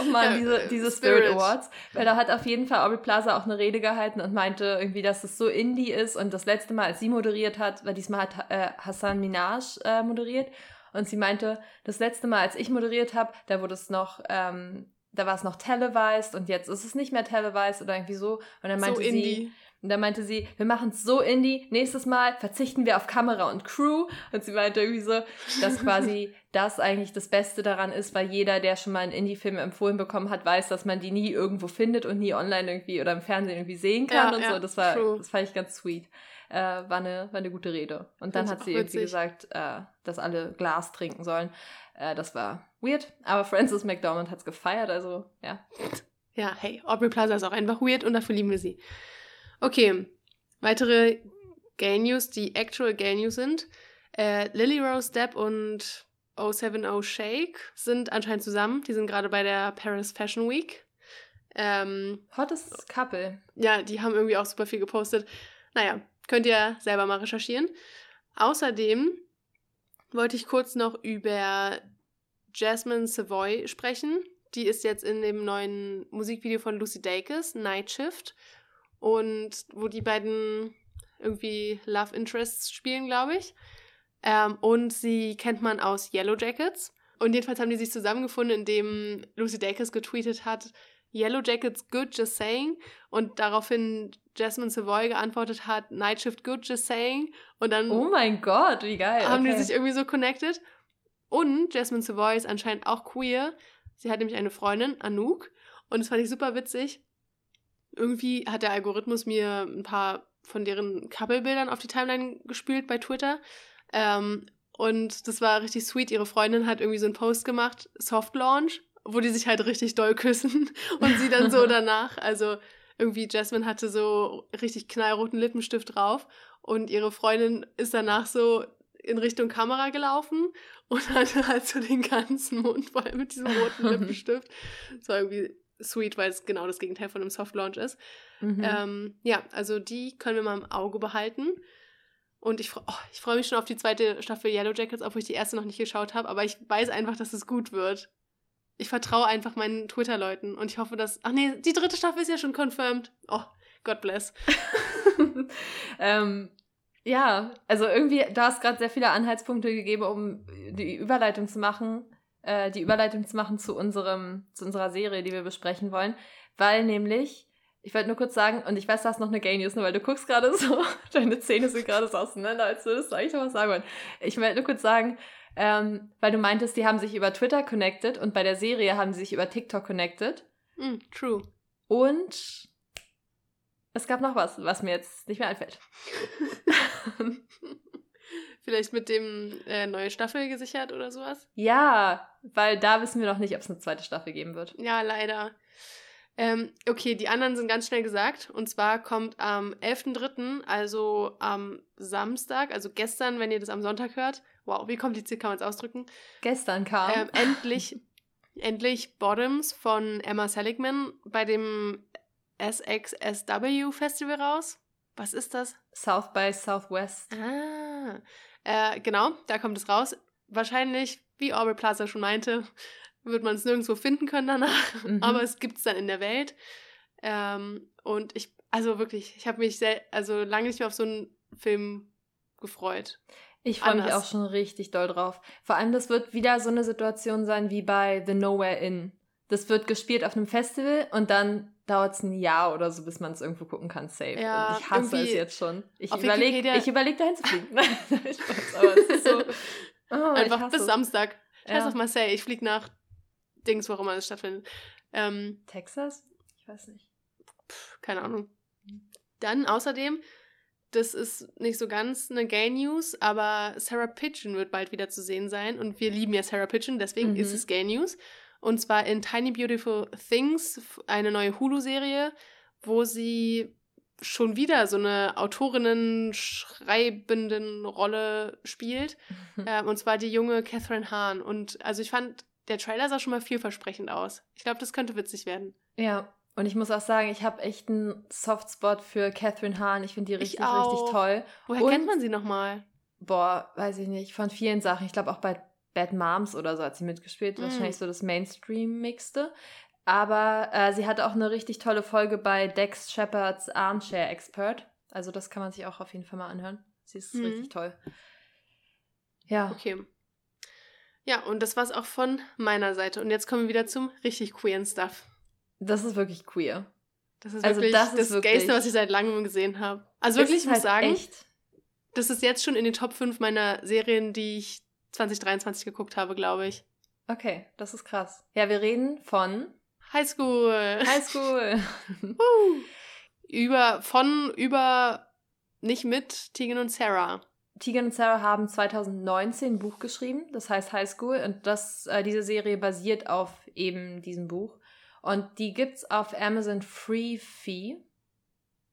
oh man, diese, äh, diese Spirit. Spirit. Awards. Weil da hat auf jeden Fall Aubrey Plaza auch eine Rede gehalten und meinte irgendwie, dass es so indie ist. Und das letzte Mal, als sie moderiert hat, weil diesmal hat äh, Hassan Minaj äh, moderiert. Und sie meinte, das letzte Mal, als ich moderiert habe, da wurde es noch, ähm, da war es noch televised und jetzt ist es nicht mehr televised oder irgendwie so. Und dann meinte so sie, und dann meinte sie, wir machen es so indie, nächstes Mal verzichten wir auf Kamera und Crew. Und sie meinte irgendwie so, dass quasi das eigentlich das Beste daran ist, weil jeder, der schon mal einen Indie-Film empfohlen bekommen hat, weiß, dass man die nie irgendwo findet und nie online irgendwie oder im Fernsehen irgendwie sehen kann Ja, und ja, so. Das war, true. das fand ich ganz sweet. Äh, war, eine, war eine gute Rede. Und dann hat sie irgendwie witzig. gesagt, äh, dass alle Glas trinken sollen. Äh, das war weird, aber Frances McDormand hat's gefeiert, also ja. Ja, hey, Aubrey Plaza ist auch einfach weird und dafür lieben wir sie. Okay, weitere Gay News, die actual Gay News sind. Äh, Lily Rose Depp und 070 Shake sind anscheinend zusammen. Die sind gerade bei der Paris Fashion Week. Ähm, Hottest Couple. ja, die haben irgendwie auch super viel gepostet. Naja, könnt ihr selber mal recherchieren. Außerdem wollte ich kurz noch über Jasmine Savoy sprechen. Die ist jetzt in dem neuen Musikvideo von Lucy Dacus, Night Shift. Und wo die beiden irgendwie Love Interests spielen, glaube ich. Ähm, und sie kennt man aus Yellow Jackets. Und jedenfalls haben die sich zusammengefunden, indem Lucy Dacus getweetet hat, Yellow Jackets good, just saying. Und daraufhin Jasmine Savoy geantwortet hat, Night Shift good, just saying. Und dann Oh mein Gott, wie geil. haben okay. die sich irgendwie so connected. Und Jasmine Savoy ist anscheinend auch queer. Sie hat nämlich eine Freundin, Anouk. Und das fand ich super witzig. Irgendwie hat der Algorithmus mir ein paar von deren Couple-Bildern auf die Timeline gespült bei Twitter. Ähm, und das war richtig sweet. Ihre Freundin hat irgendwie so einen Post gemacht, Soft Launch, wo die sich halt richtig doll küssen. Und sie dann so danach, also irgendwie Jasmine hatte so richtig knallroten Lippenstift drauf. Und ihre Freundin ist danach so in Richtung Kamera gelaufen und hatte halt so den ganzen Mund voll mit diesem roten Lippenstift. Das war irgendwie sweet, weil es genau das Gegenteil von einem Soft Launch ist. Mhm. Ähm, ja, also die können wir mal im Auge behalten. Und ich, oh, ich freue mich schon auf die zweite Staffel Yellow Jackets, obwohl ich die erste noch nicht geschaut habe. Aber ich weiß einfach, dass es gut wird. Ich vertraue einfach meinen Twitter-Leuten und ich hoffe, dass. Ach nee, die dritte Staffel ist ja schon confirmed. Oh, God bless. ähm, ja, also irgendwie, du hast gerade sehr viele Anhaltspunkte gegeben, um die Überleitung zu machen, äh, die Überleitung zu machen zu unserem, zu unserer Serie, die wir besprechen wollen. Weil nämlich, ich wollte nur kurz sagen, und ich weiß, du hast noch eine Gay News, ne, weil du guckst gerade so, deine Zähne sind gerade so auseinander, als würdest du eigentlich noch was sagen wollen. Ich wollte nur kurz sagen, ähm, weil du meintest, die haben sich über Twitter connected und bei der Serie haben sie sich über TikTok connected. Mm, true. Und es gab noch was, was mir jetzt nicht mehr einfällt. Vielleicht mit dem äh, neue Staffel gesichert oder sowas? ja, weil da wissen wir noch nicht, ob es eine zweite Staffel geben wird. Ja, leider. Ähm, okay, die anderen sind ganz schnell gesagt. Und zwar kommt am 11.03., also am Samstag, also gestern, wenn ihr das am Sonntag hört. Wow, wie kompliziert kann man es ausdrücken? Gestern kam. Ähm, endlich, endlich Bottoms von Emma Seligman bei dem SXSW Festival raus. Was ist das? South by Southwest. Ah, äh, genau, da kommt es raus. Wahrscheinlich, wie Aubrey Plaza schon meinte, wird man es nirgendwo finden können danach, Mhm. aber es gibt es dann in der Welt. Ähm, und ich, also wirklich, ich habe mich sehr, also lange nicht mehr auf so einen Film gefreut. Ich freue mich auch schon richtig doll drauf. Vor allem, das wird wieder so eine Situation sein wie bei The Nowhere Inn. das wird gespielt auf einem Festival und dann dauert es ein Jahr oder so, bis man es irgendwo gucken kann, safe. Ja, und ich hasse es jetzt schon. Ich überlege ich überleg, dahin zu fliegen. Nein, Spaß, aber es ist so. Oh, Einfach bis. Samstag. Scheiß Ja. auf Marseille. Ich fliege nach Dings, wo immer das stattfindet. Ähm, Texas? Ich weiß nicht. keine Ahnung. Dann außerdem, das ist nicht so ganz eine Gay News, aber Sarah Pigeon wird bald wieder zu sehen sein. Und wir lieben ja Sarah Pigeon, deswegen Mhm. ist es Gay News. Und zwar in Tiny Beautiful Things, eine neue Hulu-Serie, wo sie schon wieder so eine Autorinnen-schreibenden Rolle spielt. Ähm, und zwar die junge Catherine Hahn. Und also ich fand, der Trailer sah schon mal vielversprechend aus. Ich glaube, das könnte witzig werden. Ja, und ich muss auch sagen, ich habe echt einen Softspot für Catherine Hahn. Ich finde die Ich richtig, richtig toll. Woher Und- kennt man sie nochmal? Boah, weiß ich nicht, von vielen Sachen. Ich glaube auch bei Bad Moms oder so hat sie mitgespielt. Mm. Wahrscheinlich so das Mainstream-Mixte. Aber äh, sie hatte auch eine richtig tolle Folge bei Dex Shepherds Armchair Expert. Also das kann man sich auch auf jeden Fall mal anhören. Sie ist Mhm. richtig toll. Ja, Okay. Ja, und das war's auch von meiner Seite. Und jetzt kommen wir wieder zum richtig queeren Stuff. Das ist wirklich queer. Das ist Also wirklich das das, wirklich- Gayste, was ich seit langem gesehen habe. Also wirklich, ich muss halt sagen, Echt. das ist jetzt schon in den Top 5 meiner Serien, die ich 2023 geguckt habe, glaube ich. Okay, das ist krass. Ja, wir reden von High School. High School. Woo. über, von, über, nicht mit Tegan und Sarah. Tegan und Sarah haben 2019 ein Buch geschrieben, das heißt High School. Und das, äh, diese Serie basiert auf eben diesem Buch. Und die gibt's auf Amazon Freebie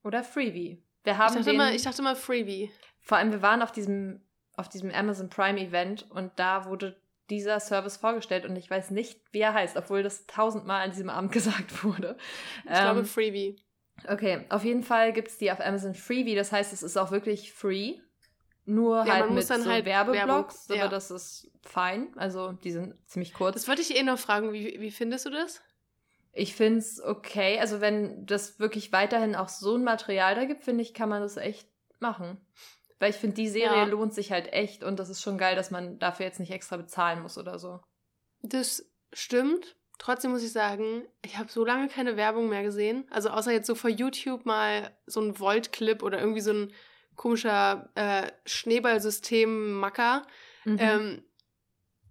oder Freebie. Wir Ich haben dachte, den, mal, ich dachte mal Freebie. vor allem wir waren auf diesem auf diesem Amazon Prime Event und da wurde dieser Service vorgestellt und ich weiß nicht, wie er heißt, obwohl das tausendmal an diesem Abend gesagt wurde. Ich glaube Ähm, Freebie. Okay, auf jeden Fall gibt es die auf Amazon Freebie, das heißt, es ist auch wirklich free. Nur Ja, halt mit so halt Werbeblocks, Werbung- ja. aber das ist fein. Also die sind ziemlich kurz. Das wollte ich eh noch fragen. Wie, wie findest du das? Ich finde es okay. Also wenn das wirklich weiterhin auch so ein Material da gibt, finde ich, kann man das echt machen. Weil ich finde, die Serie Ja. lohnt sich halt echt und das ist schon geil, dass man dafür jetzt nicht extra bezahlen muss oder so. Das stimmt. Trotzdem muss ich sagen, ich habe so lange keine Werbung mehr gesehen. Also außer jetzt so vor YouTube mal so ein Volt-Clip oder irgendwie so ein komischer äh, Schneeballsystem-Macker. Mhm. Ähm,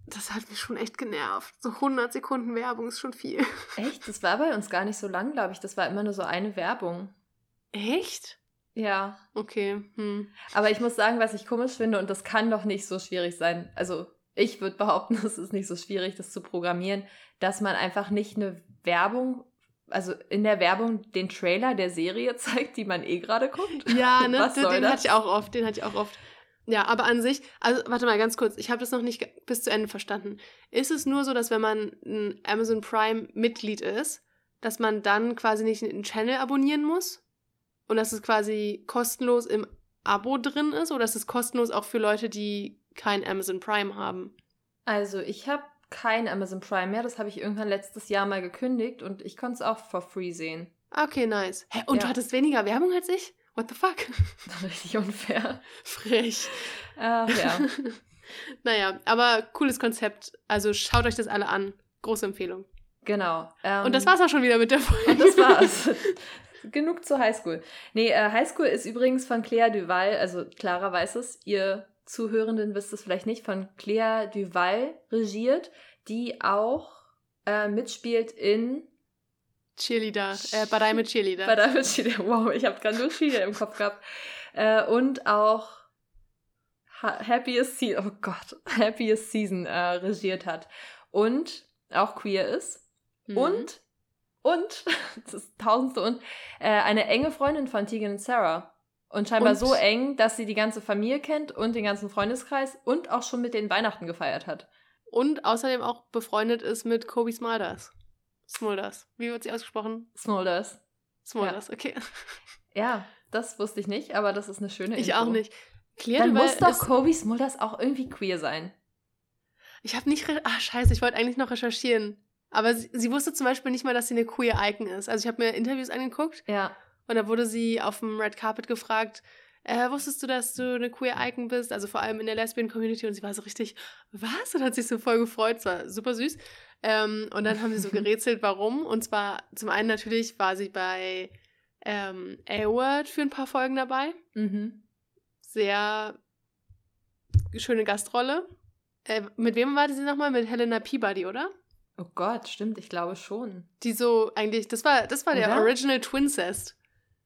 das hat mich schon echt genervt. So 100 Sekunden Werbung ist schon viel. echt? Das war bei uns gar nicht so lang, glaube ich. Das war immer nur so eine Werbung. Echt? Ja. Okay. Hm. Aber ich muss sagen, was ich komisch finde, und das kann doch nicht so schwierig sein. Also, ich würde behaupten, es ist nicht so schwierig, das zu programmieren, dass man einfach nicht eine Werbung, also in der Werbung den Trailer der Serie zeigt, die man eh gerade guckt. Ja, ne? Den den hatte ich auch oft. Den hatte ich auch oft. Ja, aber an sich, also warte mal ganz kurz, ich habe das noch nicht bis zu Ende verstanden. Ist es nur so, dass wenn man ein Amazon Prime Mitglied ist, dass man dann quasi nicht einen Channel abonnieren muss? Und dass es quasi kostenlos im Abo drin ist? Oder ist es kostenlos auch für Leute, die kein Amazon Prime haben? Also, ich habe kein Amazon Prime mehr. Das habe ich irgendwann letztes Jahr mal gekündigt und ich konnte es auch for free sehen. Okay, nice. Hä, und du Ja. hattest weniger Werbung als ich? What the fuck? Richtig unfair. Frech. Ach ja. Naja, aber cooles Konzept. Also schaut euch das alle an. Große Empfehlung. Genau. Ähm, Und das war's auch schon wieder mit der Folge. Und das war's. Genug zur Highschool. Nee, äh, Highschool ist übrigens von Claire Duval, also Clara weiß es, ihr Zuhörenden wisst es vielleicht nicht, von Claire Duval regiert, die auch äh, mitspielt in Cheerleader. Äh, Badei mit Cheerleader. bei der Cheerleader. Wow, ich habe gerade nur Cheerleader im Kopf gehabt. Äh, und auch ha Happiest Season, oh Gott, Happiest Season äh, regiert hat. Und auch queer ist. Mhm. Und, und, das ist tausendste und, äh, eine enge Freundin von Tegan und Sarah. Und scheinbar Und- so eng, dass sie die ganze Familie kennt und den ganzen Freundeskreis und auch schon mit den Weihnachten gefeiert hat. Und außerdem auch befreundet ist mit Kobe Smulders. Smulders. Wie wird sie ausgesprochen? Smulders. Smulders, okay. Ja, das wusste ich nicht, aber das ist eine schöne Ich Info. auch nicht. Claire Dann muss doch Kobe Smulders auch irgendwie queer sein. Ich habe nicht. Ah, scheiße, ich wollte eigentlich noch recherchieren. Aber sie, sie wusste zum Beispiel nicht mal, dass sie eine queer Icon ist. Also ich habe mir Interviews angeguckt Ja. und da wurde sie auf dem Red Carpet gefragt, äh, wusstest du, dass du eine queer Icon bist? Also vor allem in der Lesbian Community und sie war so richtig, was? Und hat sich so voll gefreut. Es war super süß. Ähm, und dann haben sie so gerätselt, warum. Und zwar zum einen natürlich war sie bei ähm, A-Word für ein paar Folgen dabei. Mhm. Sehr schöne Gastrolle. Äh, mit wem war sie nochmal? Mit Helena Peabody, oder? Oh Gott, stimmt, ich glaube schon. Die so eigentlich, das war, das war der? Original Twincest.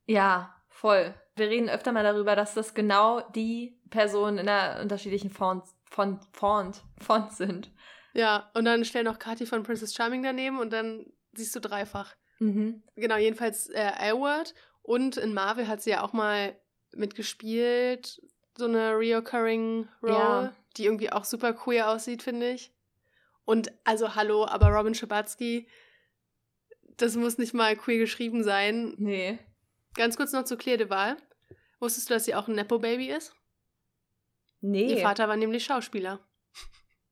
Ja, voll. Wir reden öfter mal darüber, dass das genau die Personen in der unterschiedlichen Font, Font, Font, Font sind. Ja, und dann stell noch Kathi von Princess Charming daneben und dann siehst du dreifach. Mhm. Genau, jedenfalls äh, A-Word. Und in Marvel hat sie ja auch mal mitgespielt, so eine reoccurring Role, Ja. die irgendwie auch super queer aussieht, finde ich. Und also hallo, aber Robin Schabatsky, das muss nicht mal queer geschrieben sein. Nee. Ganz kurz noch zu Claire de Waal. Wusstest du, dass sie auch ein Nepo-Baby ist? Nee. Ihr Vater war nämlich Schauspieler.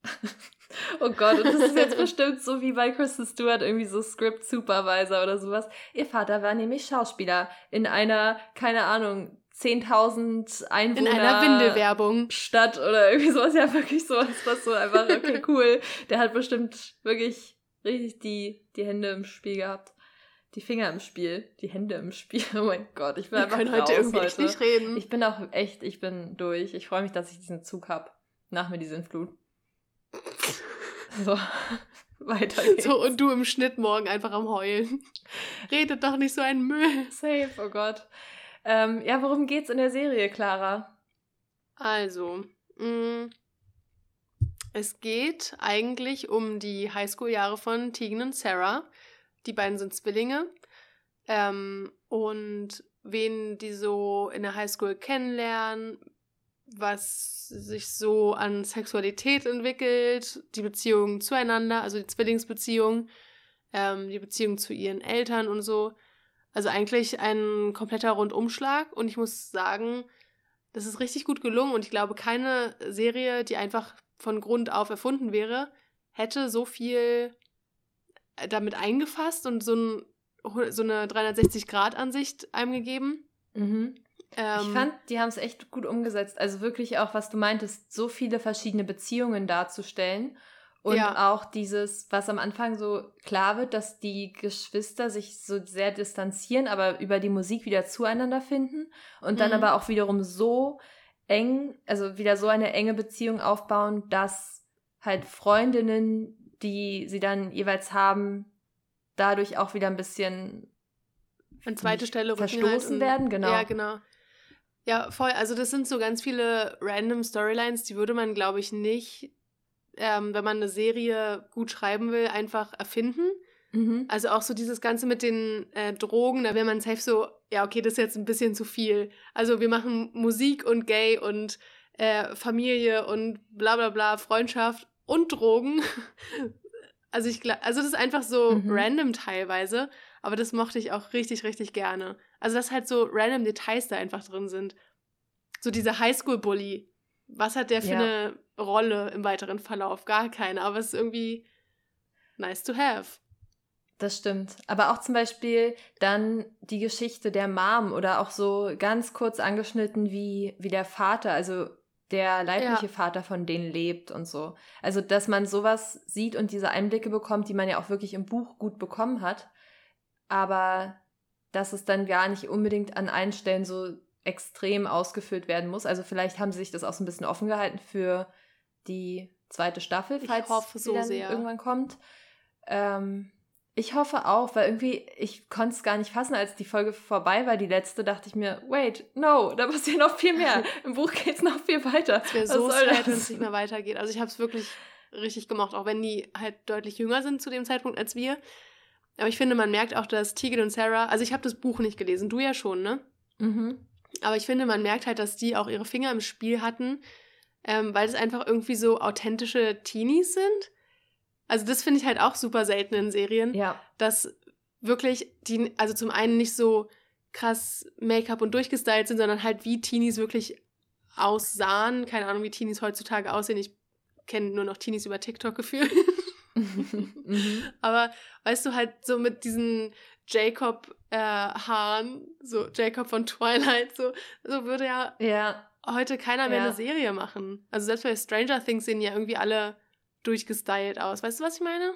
Oh Gott, und das ist jetzt bestimmt so wie bei Kristen Stewart, irgendwie so Script Supervisor oder sowas. Ihr Vater war nämlich Schauspieler in einer, keine Ahnung, 10.000 Einwohner. In einer Windelwerbung. Stadt oder irgendwie sowas. Ja, wirklich sowas, was so einfach, okay, cool. Der hat bestimmt wirklich richtig die, die Hände im Spiel gehabt. Die Finger im Spiel, die Hände im Spiel. Oh mein Gott, ich bin Wir einfach können raus heute irgendwie heute. nicht reden. Ich bin auch echt, ich bin durch. Ich freue mich, dass ich diesen Zug habe. Nach mir die Sintflut. So, weiter geht's. So, und du im Schnitt morgen einfach am Heulen. Redet doch nicht so ein Müll. Safe, oh Gott. Ähm, ja, worum geht's in der Serie, Clara? Also, mh, es geht eigentlich um die Highschool-Jahre von Tegan und Sarah. Die beiden sind Zwillinge. Ähm, und wen die so in der Highschool kennenlernen, was sich so an Sexualität entwickelt, die Beziehung zueinander, also die Zwillingsbeziehung, ähm, die Beziehung zu ihren Eltern und so. Also eigentlich ein kompletter Rundumschlag und ich muss sagen, das ist richtig gut gelungen und ich glaube, keine Serie, die einfach von Grund auf erfunden wäre, hätte so viel äh, damit eingefasst und so, ein, so eine 360-Grad-Ansicht einem gegeben. Mhm. Ähm, ich fand, die haben es echt gut umgesetzt. Also wirklich auch, was du meintest, so viele verschiedene Beziehungen darzustellen. Und Ja. auch dieses, was am Anfang so klar wird, dass die Geschwister sich so sehr distanzieren, aber über die Musik wieder zueinander finden. Und dann Mhm. aber auch wiederum so eng, also wieder so eine enge Beziehung aufbauen, dass halt Freundinnen, die sie dann jeweils haben, dadurch auch wieder ein bisschen an zweite Stelle rücken verstoßen halt und- werden, genau. Ja, genau. Ja, voll. Also das sind so ganz viele random Storylines, die würde man, glaube ich, nicht, ähm, wenn man eine Serie gut schreiben will, einfach erfinden. Mhm. Also auch so dieses Ganze mit den äh, Drogen, da wäre man safe so, ja, okay, das ist jetzt ein bisschen zu viel. Also wir machen Musik und Gay und äh, Familie und bla bla bla, Freundschaft und Drogen. Also ich glaube, also das ist einfach so Mhm. random teilweise, aber das mochte ich auch richtig, richtig gerne. Also dass halt so random Details da einfach drin sind. So dieser Highschool-Bully. Was hat der für Ja. eine Rolle im weiteren Verlauf? Gar keine, aber es ist irgendwie nice to have. Das stimmt. Aber auch zum Beispiel dann die Geschichte der Mom oder auch so ganz kurz angeschnitten, wie, wie der Vater, also der leibliche Ja. Vater von denen lebt und so. Also, dass man sowas sieht und diese Einblicke bekommt, die man ja auch wirklich im Buch gut bekommen hat. Aber dass es dann gar nicht unbedingt an allen Stellen so extrem ausgefüllt werden muss. Also vielleicht haben sie sich das auch so ein bisschen offen gehalten für die zweite Staffel, falls hoffe sie so dann sehr. irgendwann kommt. Ähm, ich hoffe auch, weil irgendwie, ich konnte es gar nicht fassen, als die Folge vorbei war, die letzte, dachte ich mir, wait, no, da passiert noch viel mehr. Im Buch geht es noch viel weiter. Es wäre so soll sad, wenn das? es nicht mehr weitergeht. Also ich habe es wirklich richtig gemocht, auch wenn die halt deutlich jünger sind zu dem Zeitpunkt als wir. Aber ich finde, man merkt auch, dass Tegan und Sarah, also ich habe das Buch nicht gelesen, du ja schon, ne? Mhm. Aber ich finde, man merkt halt, dass die auch ihre Finger im Spiel hatten, ähm, weil es einfach irgendwie so authentische Teenies sind. Also das finde ich halt auch super selten in Serien, Ja, dass wirklich die, also zum einen nicht so krass Make-up und durchgestylt sind, sondern halt wie Teenies wirklich aussahen. Keine Ahnung, wie Teenies heutzutage aussehen. Ich kenne nur noch Teenies über TikTok gefühlt. mhm. Aber weißt du, halt so mit diesen Jacob-Haaren, so Jacob von Twilight, so, so würde ja ja, heute keiner mehr Ja. eine Serie machen. Also selbst bei Stranger Things sehen ja irgendwie alle durchgestylt aus. Weißt du, was ich meine?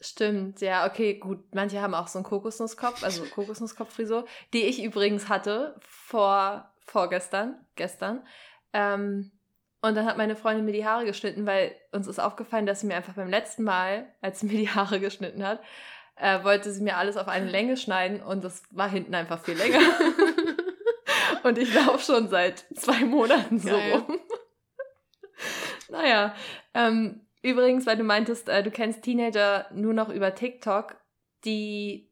Stimmt, ja, okay, gut. Manche haben auch so einen Kokosnusskopf, also Kokosnusskopffrisur, die ich übrigens hatte vor vorgestern, gestern. Ähm, und dann hat meine Freundin mir die Haare geschnitten, weil uns ist aufgefallen, dass sie mir einfach beim letzten Mal, als sie mir die Haare geschnitten hat, äh, wollte sie mir alles auf eine Länge schneiden und das war hinten einfach viel länger. und ich laufe schon seit zwei Monaten so Geil. rum. naja, ähm, übrigens, weil du meintest, äh, du kennst Teenager nur noch über TikTok, die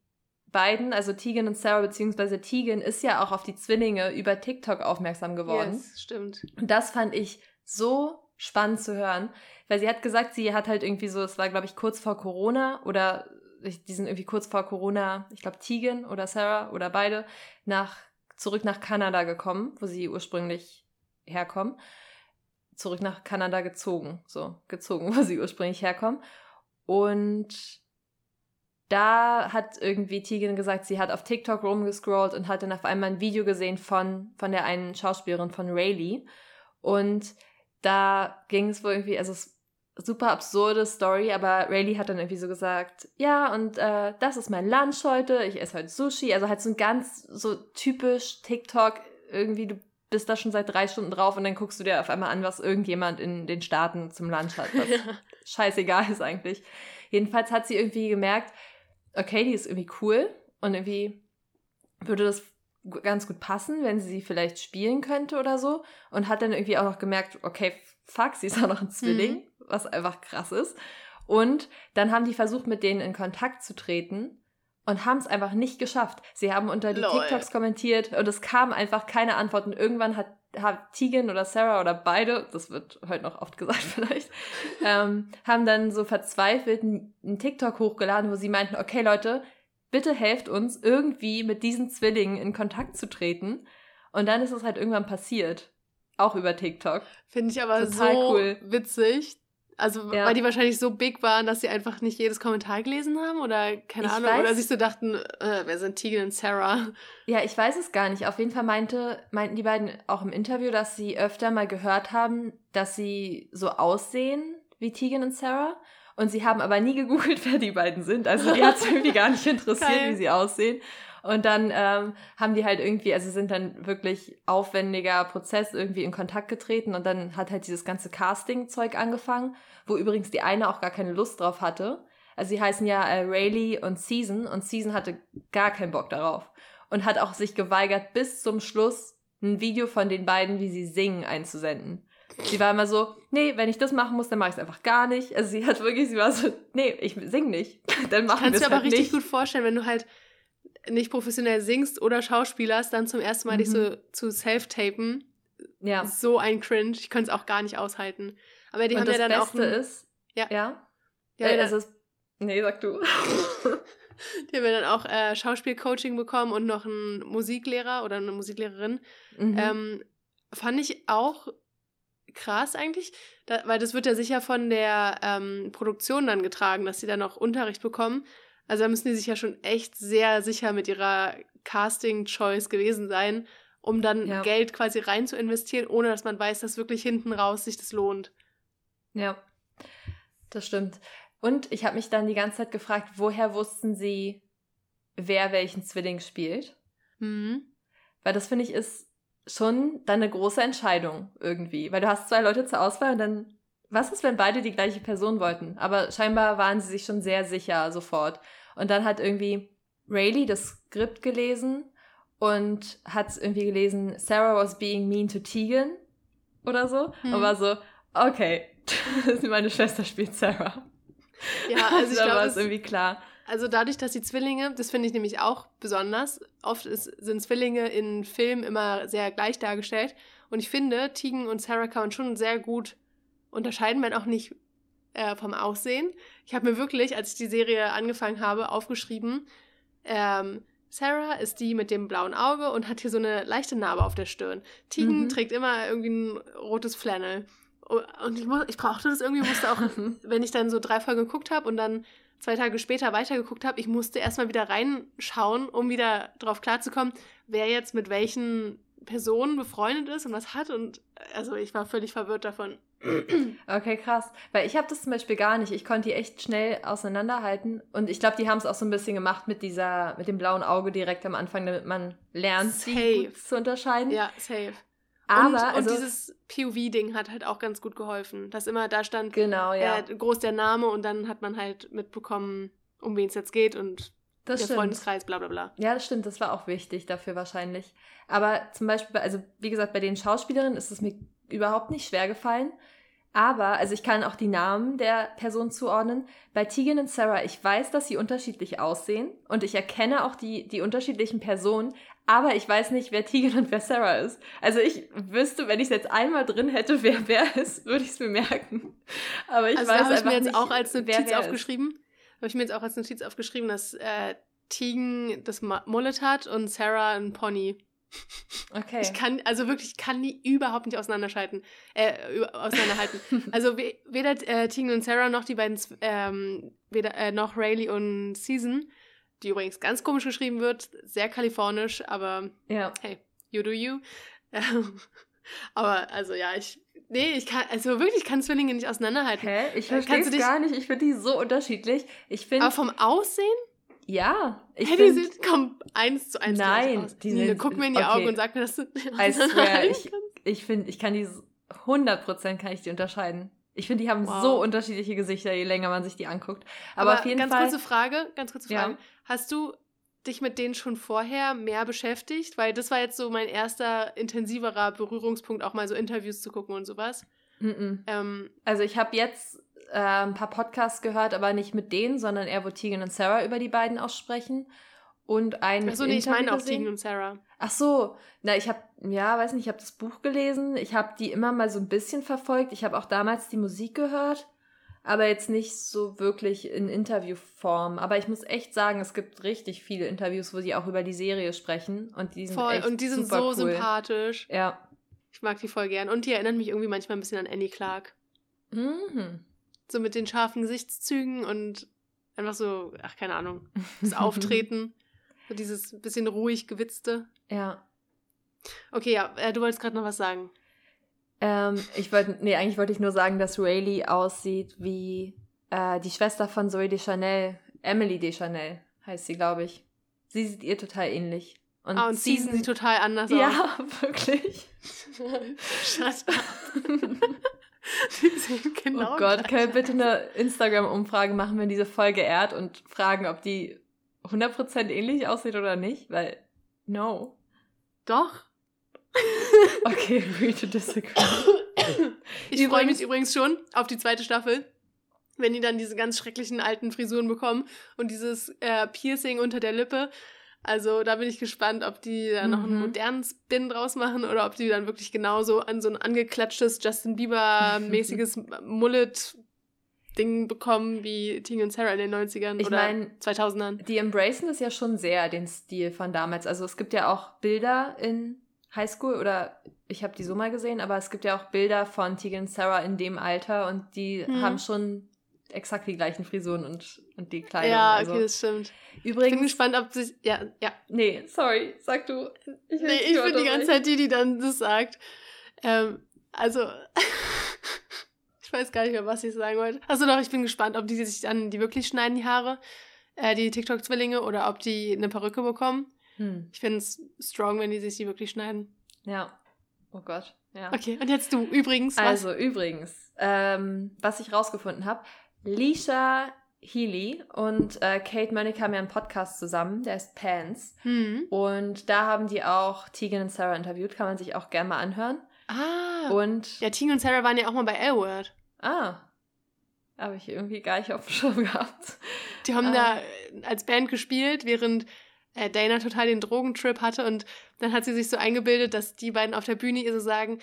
beiden, also Tegan und Sarah, beziehungsweise Tegan ist ja auch auf die Zwillinge über TikTok aufmerksam geworden. Yes, stimmt. Und das fand ich so spannend zu hören, weil sie hat gesagt, sie hat halt irgendwie so, es war glaube ich kurz vor Corona oder die sind irgendwie kurz vor Corona, ich glaube Tegan oder Sarah oder beide, nach, zurück nach Kanada gekommen, wo sie ursprünglich herkommen. Zurück nach Kanada gezogen, so, gezogen, wo sie ursprünglich herkommen. Und da hat irgendwie Tegan gesagt, sie hat auf TikTok rumgescrollt und hat dann auf einmal ein Video gesehen von, von der einen Schauspielerin von Rayleigh. Und da ging es wohl irgendwie, also super absurde Story, aber Rayleigh hat dann irgendwie so gesagt, ja, und äh, das ist mein Lunch heute, ich esse heute Sushi, also halt so ein ganz so typisch TikTok, irgendwie, du bist da schon seit drei Stunden drauf und dann guckst du dir auf einmal an, was irgendjemand in den Staaten zum Lunch hat, was ja. scheißegal ist eigentlich. Jedenfalls hat sie irgendwie gemerkt, okay, die ist irgendwie cool und irgendwie würde das ganz gut passen, wenn sie sie vielleicht spielen könnte oder so und hat dann irgendwie auch noch gemerkt, okay, fuck, sie ist auch noch ein Zwilling, mhm. was einfach krass ist. Und dann haben die versucht, mit denen in Kontakt zu treten und haben es einfach nicht geschafft. Sie haben unter die Lol. TikToks kommentiert und es kam einfach keine Antwort. Und irgendwann hat, hat Tegan oder Sarah oder beide, das wird heute noch oft gesagt vielleicht, ähm, haben dann so verzweifelt einen TikTok hochgeladen, wo sie meinten, okay Leute, bitte helft uns irgendwie mit diesen Zwillingen in Kontakt zu treten. Und dann ist es halt irgendwann passiert. Auch über TikTok. Finde ich aber Total so cool. witzig. Also, ja. weil die wahrscheinlich so big waren, dass sie einfach nicht jedes Kommentar gelesen haben oder keine ich Ahnung. Weiß, oder sich so dachten, äh, wer sind Tegan und Sarah? Ja, ich weiß es gar nicht. Auf jeden Fall meinte, meinten die beiden auch im Interview, dass sie öfter mal gehört haben, dass sie so aussehen wie Tegan und Sarah. Und sie haben aber nie gegoogelt, wer die beiden sind. Also die hat es irgendwie gar nicht interessiert, Geil. wie sie aussehen. Und dann ähm, haben die halt irgendwie, also sind dann wirklich aufwendiger Prozess irgendwie in Kontakt getreten und dann hat halt dieses ganze Casting-Zeug angefangen, wo übrigens die eine auch gar keine Lust drauf hatte. Also sie heißen ja äh, Rayleigh und Season und Season hatte gar keinen Bock darauf und hat auch sich geweigert, bis zum Schluss ein Video von den beiden, wie sie singen, einzusenden. Sie war immer so, nee, wenn ich das machen muss, dann mache ich es einfach gar nicht. Also sie hat wirklich, sie war so, nee, ich sing nicht. Dann machen wir es halt aber richtig nicht. gut vorstellen, wenn du halt nicht professionell singst oder schauspielerst, dann zum ersten Mal mhm. dich so zu self-tapen. Ja. So ein Cringe. Ich könnte es auch gar nicht aushalten. Aber die Und haben ja dann Beste auch. Das ist. Ja. Ja. ja äh, also, nee, sag du. die haben ja dann auch äh, Schauspielcoaching bekommen und noch einen Musiklehrer oder eine Musiklehrerin. Mhm. Ähm, fand ich auch krass eigentlich, da, weil das wird ja sicher von der ähm, Produktion dann getragen, dass sie dann auch Unterricht bekommen. Also da müssen die sich ja schon echt sehr sicher mit ihrer Casting-Choice gewesen sein, um dann ja. Geld quasi rein zu investieren, ohne dass man weiß, dass wirklich hinten raus sich das lohnt. Ja, das stimmt. Und ich habe mich dann die ganze Zeit gefragt, woher wussten sie, wer welchen Zwilling spielt? Mhm. Weil das finde ich ist schon dann eine große Entscheidung irgendwie. Weil du hast zwei Leute zur Auswahl und dann, was ist, wenn beide die gleiche Person wollten? Aber scheinbar waren sie sich schon sehr sicher sofort. Und dann hat irgendwie Rayleigh das Skript gelesen und hat irgendwie gelesen, Sarah was being mean to Tegan oder so. Hm. Und war so, okay, meine Schwester spielt Sarah. Ja, also ich glaube, war es irgendwie klar. Also dadurch, dass die Zwillinge, das finde ich nämlich auch besonders, oft ist, sind Zwillinge in Filmen immer sehr gleich dargestellt. Und ich finde, Tegan und Sarah kann man schon sehr gut unterscheiden, wenn auch nicht äh, vom Aussehen. Ich habe mir wirklich, als ich die Serie angefangen habe, aufgeschrieben, ähm, Sarah ist die mit dem blauen Auge und hat hier so eine leichte Narbe auf der Stirn. Tegan mhm. trägt immer irgendwie ein rotes Flannel. Und ich, ich brauchte das irgendwie, musste auch, wenn ich dann so drei Folgen geguckt habe und dann zwei Tage später weitergeguckt habe, ich musste erstmal wieder reinschauen, um wieder drauf klarzukommen, wer jetzt mit welchen Person befreundet ist und was hat und also ich war völlig verwirrt davon. Okay, krass. Weil ich habe das zum Beispiel gar nicht. Ich konnte die echt schnell auseinanderhalten. Und ich glaube, die haben es auch so ein bisschen gemacht mit dieser, mit dem blauen Auge direkt am Anfang, damit man lernt, sie zu unterscheiden. Ja, safe. Aber, und, also, und dieses POV-Ding hat halt auch ganz gut geholfen. Dass immer da stand genau, ja. äh, groß der Name und dann hat man halt mitbekommen, um wen es jetzt geht und das der stimmt. Freundeskreis, bla bla bla. Ja, das stimmt, das war auch wichtig dafür wahrscheinlich. Aber zum Beispiel, also wie gesagt, bei den Schauspielerinnen ist es mir überhaupt nicht schwer gefallen. Aber, also ich kann auch die Namen der Person zuordnen. Bei Tegan und Sarah, ich weiß, dass sie unterschiedlich aussehen und ich erkenne auch die, die unterschiedlichen Personen, aber ich weiß nicht, wer Tegan und wer Sarah ist. Also ich wüsste, wenn ich es jetzt einmal drin hätte, wer wer ist, würde ich es mir merken. Aber ich also weiß habe ich mir jetzt nicht, auch als Notiz aufgeschrieben. Habe ich mir jetzt auch als Notiz aufgeschrieben, dass äh, Tegan das Mullet hat und Sarah ein Pony. Okay. Ich kann, also wirklich, ich kann die überhaupt nicht auseinanderschalten, äh, auseinanderhalten. also weder äh, Tegan und Sarah noch die beiden, ähm, weder, äh, noch Rayleigh und Season, die übrigens ganz komisch geschrieben wird, sehr kalifornisch, aber ja. hey, you do you. aber also ja, ich, nee, ich kann, also wirklich, ich kann Zwillinge nicht auseinanderhalten. Hä? Ich äh, verstehe es gar nicht, ich finde die so unterschiedlich. Ich finde. Aber vom Aussehen? Ja, ich hey, find, die sind komm, eins zu eins. Nein, die Nina, sind, guck mir in die okay. Augen und sag mir, dass du. Also, ich, ich finde, ich kann die 100% kann ich die unterscheiden. Ich finde, die haben wow. so unterschiedliche Gesichter, je länger man sich die anguckt. Aber, Aber auf jeden ganz Fall. Ganz kurze Frage, ganz kurze Frage. Ja. Hast du dich mit denen schon vorher mehr beschäftigt? Weil das war jetzt so mein erster intensiverer Berührungspunkt, auch mal so Interviews zu gucken und sowas. Mm -mm. Ähm, also ich habe jetzt äh, ein paar Podcasts gehört, aber nicht mit denen, sondern eher, wo Tegan und Sarah über die beiden aussprechen. Und ein. Achso, nee, ich meine auch Tegan und Sarah. Ach so, na, ich habe, ja, weiß nicht, ich habe das Buch gelesen. Ich habe die immer mal so ein bisschen verfolgt. Ich habe auch damals die Musik gehört, aber jetzt nicht so wirklich in Interviewform. Aber ich muss echt sagen, es gibt richtig viele Interviews, wo sie auch über die Serie sprechen. Und die sind Voll, echt und die sind so cool. sympathisch. Ja. Ich mag die voll gern. Und die erinnern mich irgendwie manchmal ein bisschen an Annie Clark. Mhm. So mit den scharfen Gesichtszügen und einfach so, ach, keine Ahnung, das Auftreten. So dieses bisschen ruhig gewitzte. Ja. Okay, ja, äh, du wolltest gerade noch was sagen. Ähm, ich wollte, nee, eigentlich wollte ich nur sagen, dass Rayleigh aussieht wie äh, die Schwester von Zoe Deschanel. Emily Deschanel heißt sie, glaube ich. Sie sieht ihr total ähnlich. Und, ah, und Season sieht total anders aus. Ja, wirklich. Shut. Die sehen genau oh Gott, können wir bitte eine Instagram-Umfrage machen, wenn diese Folge ehrt und fragen, ob die 100% ähnlich aussieht oder nicht? Weil, no. Doch. Okay, agree to disagree. Ich freue mich übrigens schon auf die zweite Staffel, wenn die dann diese ganz schrecklichen alten Frisuren bekommen und dieses äh, Piercing unter der Lippe. Also da bin ich gespannt, ob die da noch einen mhm. modernen Spin draus machen oder ob die dann wirklich genauso an so ein angeklatschtes Justin Bieber-mäßiges Mullet-Ding bekommen wie Ting und Sarah in den 90ern ich oder mein, 2000ern. Die embracen das ja schon sehr, den Stil von damals. Also es gibt ja auch Bilder in Highschool oder ich habe die so mal gesehen, aber es gibt ja auch Bilder von Tegan und Sarah in dem Alter und die mhm. haben schon exakt die gleichen Frisuren und, und die Kleidung. Ja, okay, also. das stimmt. Übrigens, ich bin gespannt, ob sich. Ja, ja. Nee, sorry, sag du. Ich nee, ich bin die ganze Zeit die, die dann das sagt. Ähm, also. ich weiß gar nicht mehr, was ich sagen wollte. Also doch, ich bin gespannt, ob die sich dann die wirklich schneiden, die Haare, äh, die TikTok-Zwillinge, oder ob die eine Perücke bekommen. Hm. Ich finde es strong, wenn die sich die wirklich schneiden. Ja. Oh Gott. Ja. Okay, und jetzt du, übrigens. Was? Also, übrigens, ähm, was ich rausgefunden habe, Lisha Healy und äh, Kate Monica haben ja einen Podcast zusammen, der ist Pants. Mhm. Und da haben die auch Tegan und Sarah interviewt, kann man sich auch gerne mal anhören. Ah. Und. Ja, Tegan und Sarah waren ja auch mal bei L-Word. Ah. Habe ich irgendwie gar nicht auf dem Schirm gehabt. Die haben ah. da als Band gespielt, während äh, Dana total den Drogentrip hatte und dann hat sie sich so eingebildet, dass die beiden auf der Bühne ihr so sagen,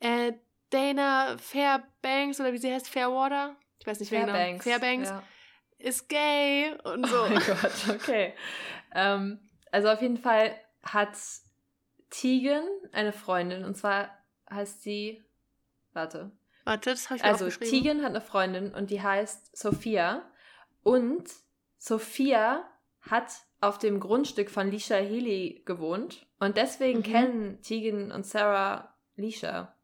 äh, Dana Fairbanks oder wie sie heißt, Fairwater? Ich weiß nicht, wer genau. Fairbanks. Ja ist gay und so. Oh mein Gott, okay. ähm, also auf jeden Fall hat Tegan eine Freundin und zwar heißt sie, warte. Warte, das habe ich Also Tegan hat eine Freundin und die heißt Sophia und Sophia hat auf dem Grundstück von Lisha Healy gewohnt und deswegen Mhm. kennen Tegan und Sarah Lisha.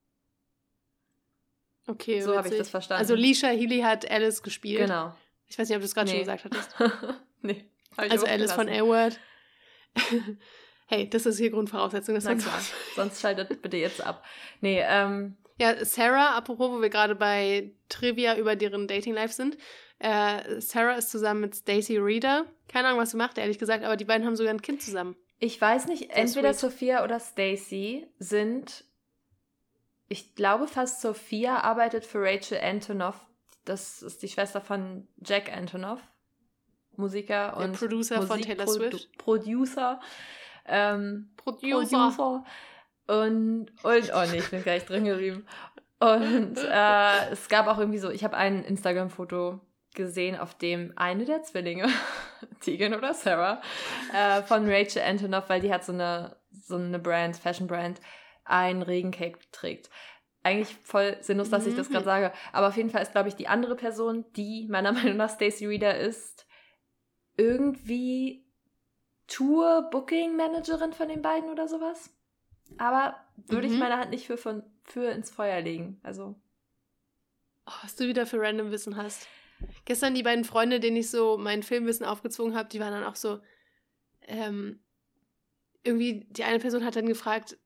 Okay, So habe ich das verstanden. Also Lisha Healy hat Alice gespielt. Genau. Ich weiß nicht, ob du es gerade Nee. schon gesagt hattest. nee. hab Also Alice von. A-Word. hey, das ist hier Grundvoraussetzung. Das Na sagst sonst schaltet bitte jetzt ab. Nee, ähm, Ja, Sarah, apropos, wo wir gerade bei Trivia über deren Dating-Life sind. Äh, Sarah ist zusammen mit Stacey Reader. Keine Ahnung, was sie macht, ehrlich gesagt, aber die beiden haben sogar ein Kind zusammen. ich weiß nicht, entweder sweet. Sophia oder Stacy sind, ich glaube fast Sophia arbeitet für Rachel Antonoff. Das ist die Schwester von Jack Antonoff, Musiker Der und Producer von Taylor Swift. Producer. Ähm, Producer. Producer. Und, und, oh nee, ich bin gleich drin geblieben. Und äh, es gab auch irgendwie so, ich habe ein Instagram-Foto gesehen, auf dem eine der Zwillinge, Tegan oder Sarah, äh, von Rachel Antonoff, weil die hat so eine, so eine Brand, Fashion-Brand, ein Regencape trägt. Eigentlich voll sinnlos, dass ich das Mhm. gerade sage. Aber auf jeden Fall ist, glaube ich, die andere Person, die meiner Meinung nach Stacey Reader ist, irgendwie Tour-Booking-Managerin von den beiden oder sowas. Aber würde ich Mhm. meine Hand nicht für, von, für ins Feuer legen. Also, Oh, was du wieder für random Wissen hast. Gestern die beiden Freunde, denen ich so mein Filmwissen aufgezwungen habe, die waren dann auch so, ähm, irgendwie, die eine Person hat dann gefragt,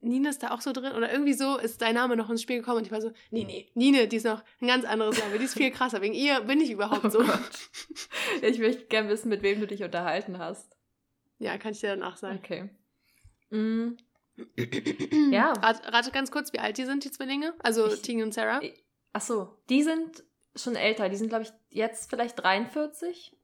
Nina ist da auch so drin? Oder irgendwie so ist dein Name noch ins Spiel gekommen und ich war so, nee, nee, Nine, die ist noch ein ganz anderes Name, die ist viel krasser. Wegen ihr bin ich überhaupt so. Oh Gott. ich möchte gerne wissen, mit wem du dich unterhalten hast. Ja, kann ich dir danach sagen. Okay. Mm, Ja. Rat, rate ganz kurz, wie alt die sind, die Zwillinge? Also Ich- Tegan und Sarah? ach so, die sind schon älter. Die sind, glaube ich, jetzt vielleicht 43.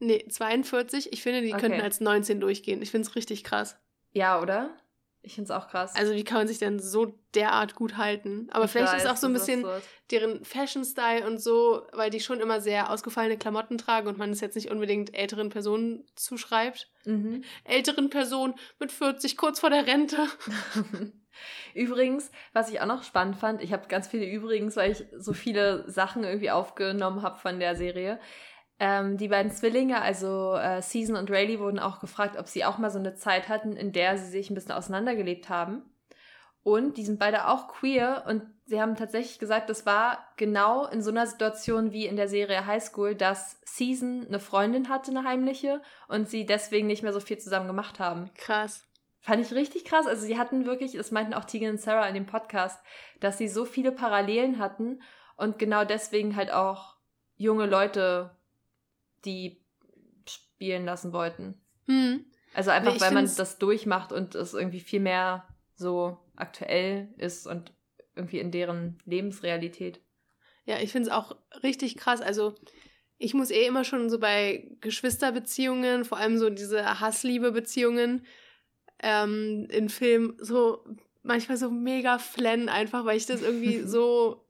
Nee, 42. Ich finde, die Okay. könnten als 19 durchgehen. Ich finde es richtig krass. Ja, oder? Ich finde es auch krass. Also wie kann man sich denn so derart gut halten? Aber Ich vielleicht ist weiß, auch so ein bisschen deren Fashion-Style und so, weil die schon immer sehr ausgefallene Klamotten tragen und man es jetzt nicht unbedingt älteren Personen zuschreibt. Mhm. Älteren Personen mit 40, kurz vor der Rente. Übrigens, was ich auch noch spannend fand, ich habe ganz viele übrigens, weil ich so viele Sachen irgendwie aufgenommen habe von der Serie. Ähm, die beiden Zwillinge, also äh, Season und Rayleigh, wurden auch gefragt, ob sie auch mal so eine Zeit hatten, in der sie sich ein bisschen auseinandergelebt haben. Und die sind beide auch queer und sie haben tatsächlich gesagt, das war genau in so einer Situation wie in der Serie High School, dass Season eine Freundin hatte, eine heimliche, und sie deswegen nicht mehr so viel zusammen gemacht haben. Krass. Fand ich richtig krass. Also sie hatten wirklich, das meinten auch Tegan und Sarah in dem Podcast, dass sie so viele Parallelen hatten und genau deswegen halt auch junge Leute die spielen lassen wollten. Hm. Also einfach, ich weil man das durchmacht und es irgendwie viel mehr so aktuell ist und irgendwie in deren Lebensrealität. Ja, ich finde es auch richtig krass. Also, ich muss eh immer schon so bei Geschwisterbeziehungen, vor allem so diese Hassliebe-Beziehungen ähm, in Filmen, so manchmal so mega flennen, einfach weil ich das irgendwie so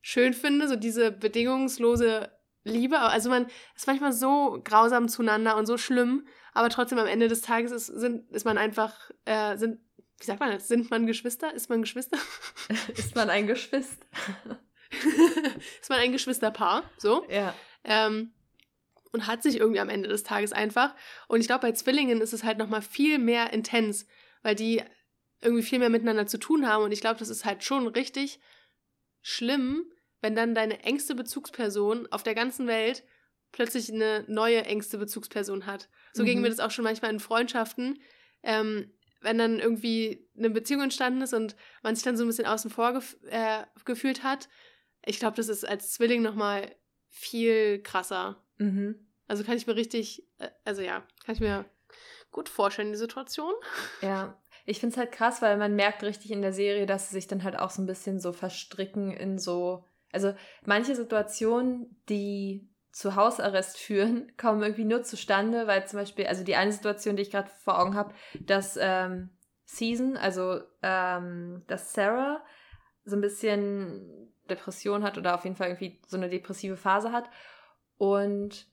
schön finde, so diese bedingungslose Liebe. Also, man ist manchmal so grausam zueinander und so schlimm, aber trotzdem am Ende des Tages ist, sind, ist man einfach, äh, sind, wie sagt man das? Sind man Geschwister? Ist man Geschwister? ist man ein Geschwister? ist man ein Geschwisterpaar? So. Ja. Ähm, und hat sich irgendwie am Ende des Tages einfach. Und ich glaube, bei Zwillingen ist es halt nochmal viel mehr intens, weil die irgendwie viel mehr miteinander zu tun haben. Und ich glaube, das ist halt schon richtig schlimm, wenn dann deine engste Bezugsperson auf der ganzen Welt plötzlich eine neue engste Bezugsperson hat. So ging Mhm. mir das auch schon manchmal in Freundschaften. Ähm, wenn dann irgendwie eine Beziehung entstanden ist und man sich dann so ein bisschen außen vor gef äh, gefühlt hat. Ich glaube, das ist als Zwilling nochmal viel krasser. Mhm. Also kann ich mir richtig, äh, also ja, kann ich mir gut vorstellen, die Situation. Ja, ich finde es halt krass, weil man merkt richtig in der Serie, dass sie sich dann halt auch so ein bisschen so verstricken in so. Also manche Situationen, die zu Hausarrest führen, kommen irgendwie nur zustande, weil zum Beispiel, also die eine Situation, die ich gerade vor Augen habe, dass ähm, Season, also ähm, dass Sarah so ein bisschen Depression hat oder auf jeden Fall irgendwie so eine depressive Phase hat und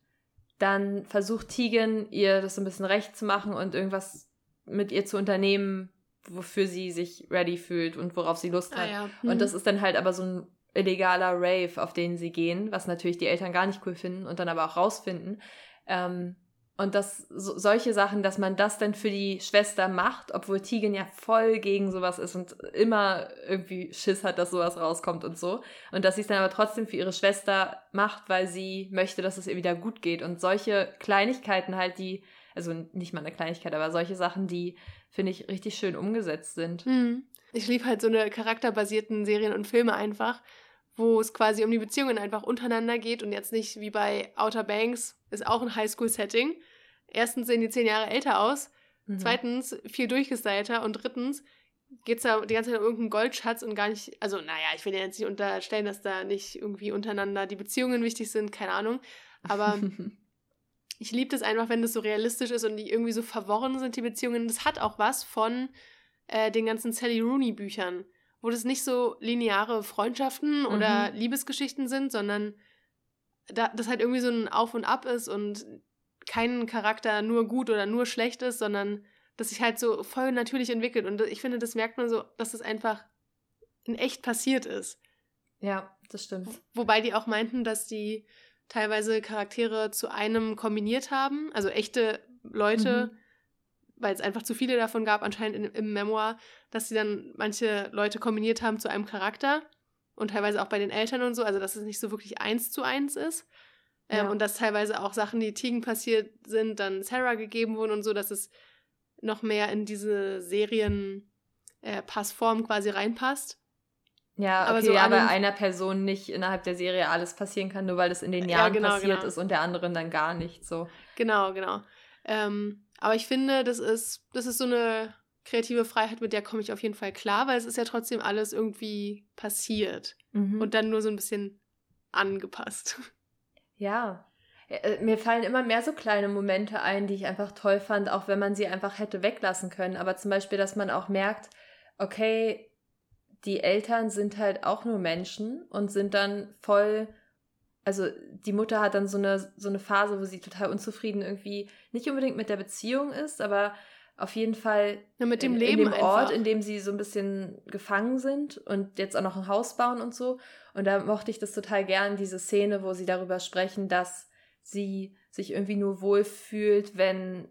dann versucht Tegan ihr das so ein bisschen recht zu machen und irgendwas mit ihr zu unternehmen, wofür sie sich ready fühlt und worauf sie Lust hat. ja. Und das ist dann halt aber so ein illegaler Rave, auf den sie gehen, was natürlich die Eltern gar nicht cool finden und dann aber auch rausfinden. Ähm, Und das, so, solche Sachen, dass man das dann für die Schwester macht, obwohl Tegan ja voll gegen sowas ist und immer irgendwie Schiss hat, dass sowas rauskommt und so. Und dass sie es dann aber trotzdem für ihre Schwester macht, weil sie möchte, dass es ihr wieder gut geht. Und solche Kleinigkeiten halt, die, also nicht mal eine Kleinigkeit, aber solche Sachen, die, finde ich, richtig schön umgesetzt sind. Hm. Ich liebe halt so eine charakterbasierten Serien und Filme einfach, wo es quasi um die Beziehungen einfach untereinander geht und jetzt nicht wie bei Outer Banks, ist auch ein Highschool-Setting. Erstens sehen die zehn Jahre älter aus, mhm. zweitens viel durchgestylter und drittens geht es da die ganze Zeit um irgendeinen Goldschatz und gar nicht, also naja, ich will ja jetzt nicht unterstellen, dass da nicht irgendwie untereinander die Beziehungen wichtig sind, keine Ahnung, aber ich liebe das einfach, wenn das so realistisch ist und die irgendwie so verworren sind, die Beziehungen. Das hat auch was von äh, den ganzen Sally Rooney Büchern wo das nicht so lineare Freundschaften mhm. oder Liebesgeschichten sind, sondern da, das halt irgendwie so ein Auf und Ab ist und kein Charakter nur gut oder nur schlecht ist, sondern dass sich halt so voll natürlich entwickelt. Und ich finde, das merkt man so, dass es das einfach in echt passiert ist. Ja, das stimmt. Wobei die auch meinten, dass die teilweise Charaktere zu einem kombiniert haben, also echte Leute, mhm weil es einfach zu viele davon gab, anscheinend in, im Memoir, dass sie dann manche Leute kombiniert haben zu einem Charakter und teilweise auch bei den Eltern und so, also dass es nicht so wirklich eins zu eins ist. Ähm, ja. Und dass teilweise auch Sachen, die Tegan passiert sind, dann Sarah gegeben wurden und so, dass es noch mehr in diese Serienpassform äh, quasi reinpasst. Ja, aber okay, so ja, bei einer Person nicht innerhalb der Serie alles passieren kann, nur weil es in den Jahren ja, genau, passiert genau. ist und der anderen dann gar nicht so. Genau, genau. Ähm, aber ich finde, das ist, das ist so eine kreative Freiheit, mit der komme ich auf jeden Fall klar, weil es ist ja trotzdem alles irgendwie passiert mhm. und dann nur so ein bisschen angepasst. Ja. Äh, mir fallen immer mehr so kleine Momente ein, die ich einfach toll fand, auch wenn man sie einfach hätte weglassen können. Aber zum Beispiel, dass man auch merkt, okay, die Eltern sind halt auch nur Menschen und sind dann voll also die Mutter hat dann so eine, so eine Phase, wo sie total unzufrieden irgendwie nicht unbedingt mit der Beziehung ist, aber auf jeden Fall ja, mit dem in, Leben in dem Ort, einfach. in dem sie so ein bisschen gefangen sind und jetzt auch noch ein Haus bauen und so. Und da mochte ich das total gern, diese Szene, wo sie darüber sprechen, dass sie sich irgendwie nur wohlfühlt, wenn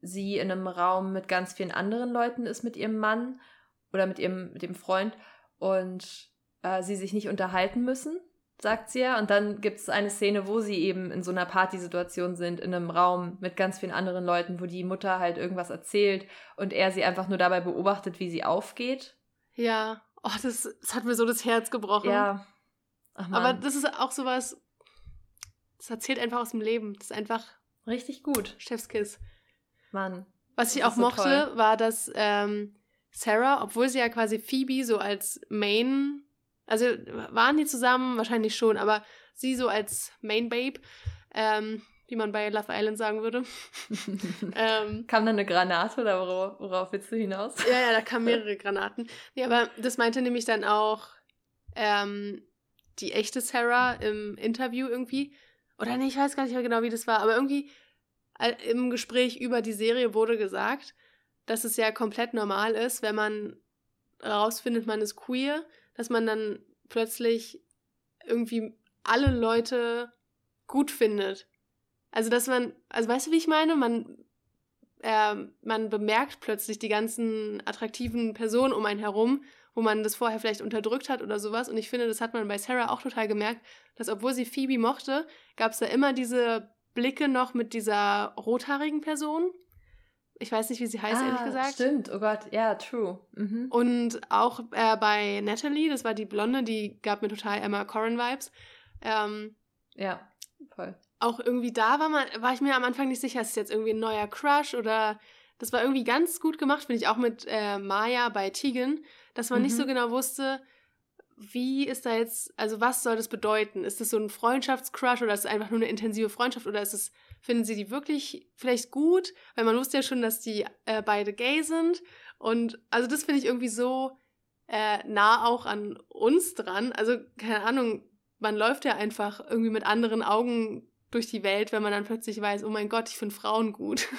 sie in einem Raum mit ganz vielen anderen Leuten ist, mit ihrem Mann oder mit ihrem mit dem Freund und äh, sie sich nicht unterhalten müssen sagt sie ja. Und dann gibt es eine Szene, wo sie eben in so einer Partysituation sind, in einem Raum mit ganz vielen anderen Leuten, wo die Mutter halt irgendwas erzählt und er sie einfach nur dabei beobachtet, wie sie aufgeht. Ja, oh, das, das hat mir so das Herz gebrochen. Ja. Aber das ist auch sowas, das erzählt einfach aus dem Leben. Das ist einfach. Richtig gut. Chefskiss. Mann. Was ich auch so mochte, toll. war, dass ähm, Sarah, obwohl sie ja quasi Phoebe so als Main also waren die zusammen? Wahrscheinlich schon, aber sie so als Main Babe, ähm, wie man bei Love Island sagen würde. ähm, kam da eine Granate oder worauf, worauf willst du hinaus? ja, ja, da kamen mehrere Granaten. Nee, aber das meinte nämlich dann auch ähm, die echte Sarah im Interview irgendwie. Oder nee, ich weiß gar nicht mehr genau, wie das war, aber irgendwie äh, im Gespräch über die Serie wurde gesagt, dass es ja komplett normal ist, wenn man rausfindet, man ist queer, dass man dann plötzlich irgendwie alle Leute gut findet. Also, dass man, also weißt du, wie ich meine? Man, äh, man bemerkt plötzlich die ganzen attraktiven Personen um einen herum, wo man das vorher vielleicht unterdrückt hat oder sowas. Und ich finde, das hat man bei Sarah auch total gemerkt, dass obwohl sie Phoebe mochte, gab es da immer diese Blicke noch mit dieser rothaarigen Person, ich weiß nicht, wie sie heißt, ah, ehrlich gesagt. Stimmt, oh Gott, ja, true. Mhm. Und auch äh, bei Natalie, das war die Blonde, die gab mir total Emma Corrin-Vibes. Ähm, ja, voll. Auch irgendwie da war, man, war ich mir am Anfang nicht sicher, ist es jetzt irgendwie ein neuer Crush oder. Das war irgendwie ganz gut gemacht, finde ich, auch mit äh, Maya bei Tegan, dass man mhm. nicht so mhm. genau wusste, wie ist da jetzt, also was soll das bedeuten? Ist das so ein Freundschaftscrush oder ist es einfach nur eine intensive Freundschaft oder ist es finden sie die wirklich vielleicht gut, weil man wusste ja schon, dass die äh, beide gay sind. Und also das finde ich irgendwie so äh, nah auch an uns dran. Also keine Ahnung, man läuft ja einfach irgendwie mit anderen Augen durch die Welt, wenn man dann plötzlich weiß, oh mein Gott, ich finde Frauen gut.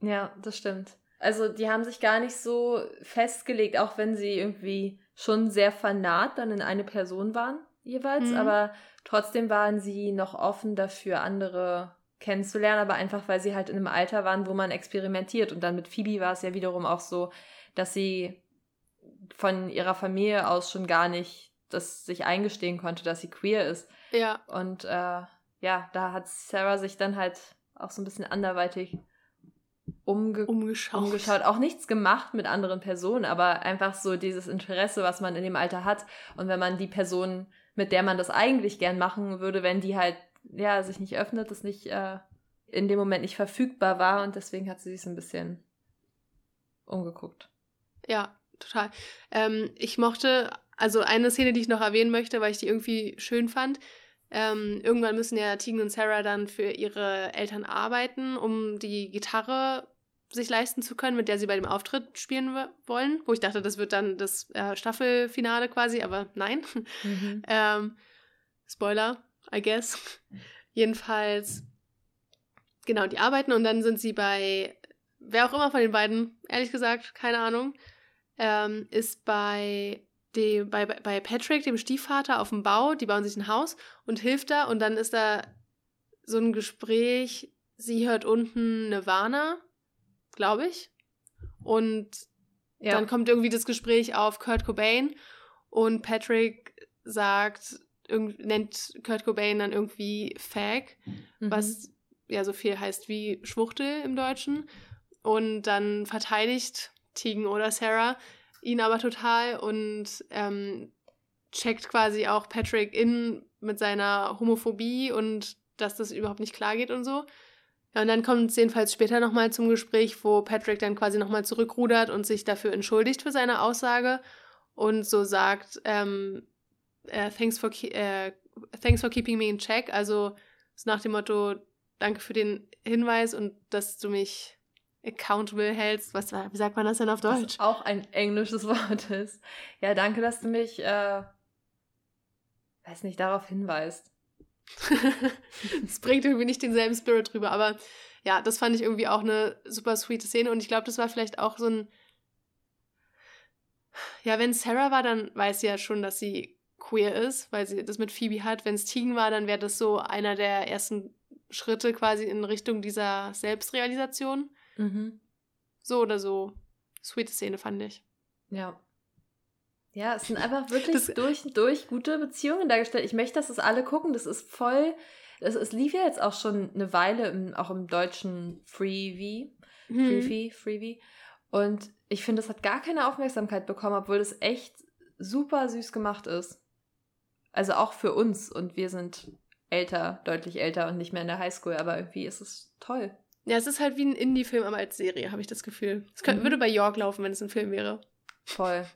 Ja, das stimmt. Also die haben sich gar nicht so festgelegt, auch wenn sie irgendwie schon sehr fanat dann in eine Person waren jeweils, mhm. aber trotzdem waren sie noch offen dafür, andere kennenzulernen, aber einfach, weil sie halt in einem Alter waren, wo man experimentiert. Und dann mit Phoebe war es ja wiederum auch so, dass sie von ihrer Familie aus schon gar nicht das sich eingestehen konnte, dass sie queer ist. Ja. Und äh, ja, da hat Sarah sich dann halt auch so ein bisschen anderweitig umge umgeschaut. umgeschaut. Auch nichts gemacht mit anderen Personen, aber einfach so dieses Interesse, was man in dem Alter hat. Und wenn man die Person, mit der man das eigentlich gern machen würde, wenn die halt ja sich nicht öffnet, das nicht äh, in dem Moment nicht verfügbar war und deswegen hat sie sich so ein bisschen umgeguckt. Ja, total. Ähm, ich mochte, also eine Szene, die ich noch erwähnen möchte, weil ich die irgendwie schön fand. Ähm, irgendwann müssen ja Tegan und Sarah dann für ihre Eltern arbeiten, um die Gitarre sich leisten zu können, mit der sie bei dem Auftritt spielen wollen. Wo ich dachte, das wird dann das äh, Staffelfinale quasi, aber nein. Mhm. ähm, Spoiler, I guess. Jedenfalls, genau, die arbeiten und dann sind sie bei, wer auch immer von den beiden, ehrlich gesagt, keine Ahnung, ähm, ist bei, dem, bei, bei Patrick, dem Stiefvater, auf dem Bau. Die bauen sich ein Haus und hilft da und dann ist da so ein Gespräch. Sie hört unten Nirvana, glaube ich. Und ja. dann kommt irgendwie das Gespräch auf Kurt Cobain und Patrick sagt, nennt Kurt Cobain dann irgendwie Fag, mhm. was ja so viel heißt wie Schwuchtel im Deutschen. Und dann verteidigt Tegan oder Sarah ihn aber total und ähm, checkt quasi auch Patrick in mit seiner Homophobie und dass das überhaupt nicht klar geht und so. Ja, und dann kommt es jedenfalls später nochmal zum Gespräch, wo Patrick dann quasi nochmal zurückrudert und sich dafür entschuldigt für seine Aussage und so sagt, ähm, äh, thanks, for äh, thanks for keeping me in check. Also nach dem Motto, danke für den Hinweis und dass du mich accountable hältst. Was, wie sagt man das denn auf Deutsch? Was auch ein englisches Wort ist. Ja, danke, dass du mich, äh, weiß nicht, darauf hinweist. Es bringt irgendwie nicht denselben Spirit drüber, aber ja, das fand ich irgendwie auch eine super sweete Szene und ich glaube, das war vielleicht auch so ein. Ja, wenn Sarah war, dann weiß sie ja schon, dass sie queer ist, weil sie das mit Phoebe hat. Wenn es Tegan war, dann wäre das so einer der ersten Schritte quasi in Richtung dieser Selbstrealisation. Mhm. So oder so. Sweete Szene fand ich. Ja. Ja, es sind einfach wirklich das, durch und durch gute Beziehungen dargestellt. Ich möchte, dass es alle gucken. Das ist voll. Es, es lief ja jetzt auch schon eine Weile im, auch im deutschen Freebie. Mhm. Freebie, Freebie. Und ich finde, es hat gar keine Aufmerksamkeit bekommen, obwohl es echt super süß gemacht ist. Also auch für uns. Und wir sind älter, deutlich älter und nicht mehr in der Highschool, aber irgendwie ist es toll. Ja, es ist halt wie ein Indie-Film, aber als Serie, habe ich das Gefühl. Es könnte, mhm. würde bei York laufen, wenn es ein Film wäre. Voll.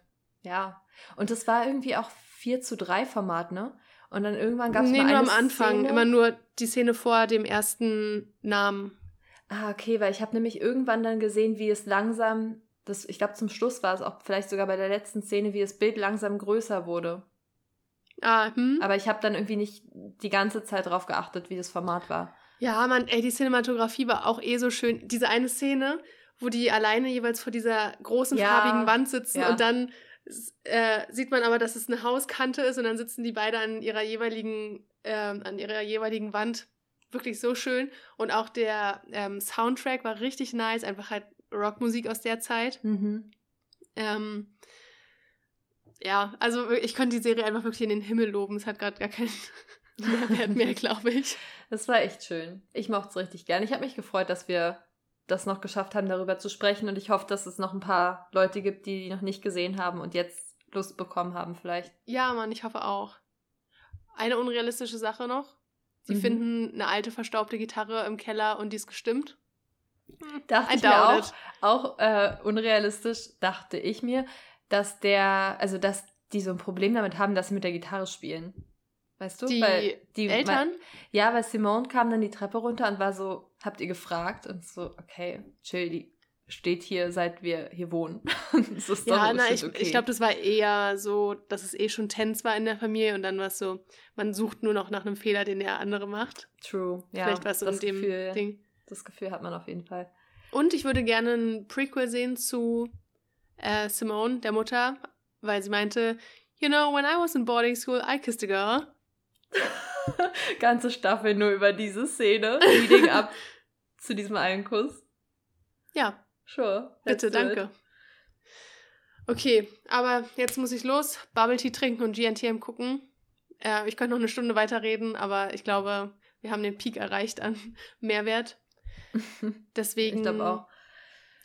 Ja. Und das war irgendwie auch 4 zu 3 Format, ne? Und dann irgendwann gab es nee, mal nur am Anfang, Szene. immer nur die Szene vor dem ersten Namen. Ah, okay, weil ich habe nämlich irgendwann dann gesehen, wie es langsam, das, ich glaube zum Schluss war es auch vielleicht sogar bei der letzten Szene, wie das Bild langsam größer wurde. Ah, hm. Aber ich habe dann irgendwie nicht die ganze Zeit drauf geachtet, wie das Format war. Ja, man, ey, die Cinematografie war auch eh so schön. Diese eine Szene, wo die alleine jeweils vor dieser großen ja, farbigen Wand sitzen ja. und dann äh, sieht man aber, dass es eine Hauskante ist und dann sitzen die beide an ihrer jeweiligen, äh, an ihrer jeweiligen Wand. Wirklich so schön. Und auch der ähm, Soundtrack war richtig nice, einfach halt Rockmusik aus der Zeit. Mhm. Ähm, ja, also ich konnte die Serie einfach wirklich in den Himmel loben. Es hat gerade gar keinen Mehrwert mehr, glaube ich. Das war echt schön. Ich mochte es richtig gern. Ich habe mich gefreut, dass wir das noch geschafft haben, darüber zu sprechen. Und ich hoffe, dass es noch ein paar Leute gibt, die die noch nicht gesehen haben und jetzt Lust bekommen haben, vielleicht. Ja, Mann, ich hoffe auch. Eine unrealistische Sache noch. Sie mhm. finden eine alte, verstaubte Gitarre im Keller und die ist gestimmt. Dachte I ich mir auch, auch äh, unrealistisch, dachte ich mir, dass der, also dass die so ein Problem damit haben, dass sie mit der Gitarre spielen. Weißt du? Die, weil die Eltern? Weil, ja, weil Simone kam dann die Treppe runter und war so, habt ihr gefragt? Und so, okay, chill, die steht hier, seit wir hier wohnen. das ist ja, na, ich, okay. ich glaube, das war eher so, dass es eh schon Tense war in der Familie und dann war es so, man sucht nur noch nach einem Fehler, den der andere macht. True, ja. Vielleicht war es so in dem Gefühl, Ding. Das Gefühl hat man auf jeden Fall. Und ich würde gerne ein Prequel sehen zu äh, Simone, der Mutter, weil sie meinte, you know, when I was in boarding school, I kissed a girl. Ganze Staffel nur über diese Szene. Leading up zu diesem einen Kuss. Ja. Sure. Bitte, danke. Okay, aber jetzt muss ich los, Bubble Tea trinken und GNTM gucken. Äh, ich könnte noch eine Stunde weiterreden, aber ich glaube, wir haben den Peak erreicht an Mehrwert. Deswegen ich glaube auch.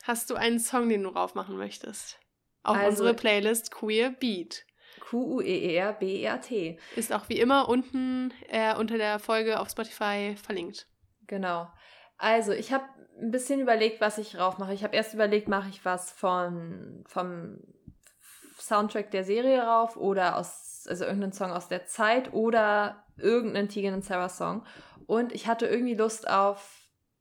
Hast du einen Song, den du raufmachen möchtest. Auf Also- unsere Playlist Queer Beat. Q-U-E-E-R-B-E-A-T. Ist auch wie immer unten äh, unter der Folge auf Spotify verlinkt. Genau. Also, ich habe ein bisschen überlegt, was ich raufmache. Ich habe erst überlegt, mache ich was von, vom Soundtrack der Serie rauf oder aus, also irgendeinen Song aus der Zeit oder irgendeinen Tegan und Sarah Song. Und ich hatte irgendwie Lust auf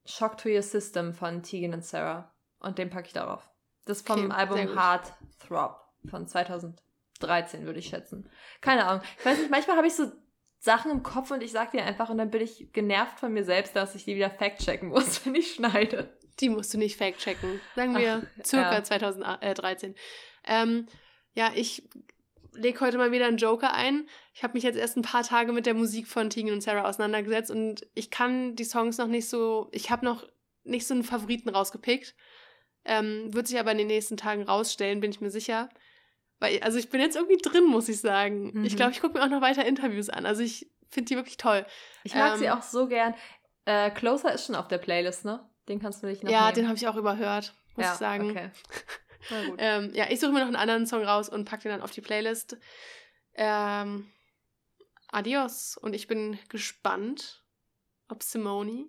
Shock to Your System von Tegan und Sarah. Und den packe ich darauf. Das ist vom Okay, Album. Heart Throb von 2013, würde ich schätzen. Keine Ahnung. Ich weiß nicht, manchmal habe ich so Sachen im Kopf und ich sag dir einfach und dann bin ich genervt von mir selbst, dass ich die wieder fact-checken muss, wenn ich schneide. Die musst du nicht fact-checken. Sagen wir Ach, circa ja. 2013. Ähm, ja, ich lege heute mal wieder einen Joker ein. Ich habe mich jetzt erst ein paar Tage mit der Musik von Tegan und Sarah auseinandergesetzt und ich kann die Songs noch nicht so, ich habe noch nicht so einen Favoriten rausgepickt. Ähm, wird sich aber in den nächsten Tagen rausstellen, bin ich mir sicher. Weil, also ich bin jetzt irgendwie drin, muss ich sagen. Mhm. Ich glaube, ich gucke mir auch noch weiter Interviews an. Also ich finde die wirklich toll. Ich mag Ähm, sie auch so gern. Äh, Closer ist schon auf der Playlist, ne? Den kannst du nicht noch ja, nehmen. den habe ich auch überhört, muss ja, ich sagen. Okay. Ähm, ja, ich suche mir noch einen anderen Song raus und packe den dann auf die Playlist. Ähm, adios. Und ich bin gespannt, ob Simone,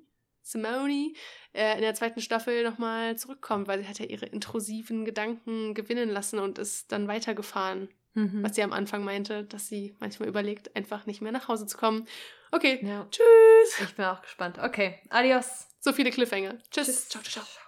Simone äh, in der zweiten Staffel nochmal zurückkommt, weil sie hat ja ihre intrusiven Gedanken gewinnen lassen und ist dann weitergefahren. Mhm. Was sie am Anfang meinte, dass sie manchmal überlegt, einfach nicht mehr nach Hause zu kommen. Okay, Ja. tschüss. Ich bin auch gespannt. Okay, adios. So viele Cliffhanger. Tschüss. Ciao, ciao, ciao.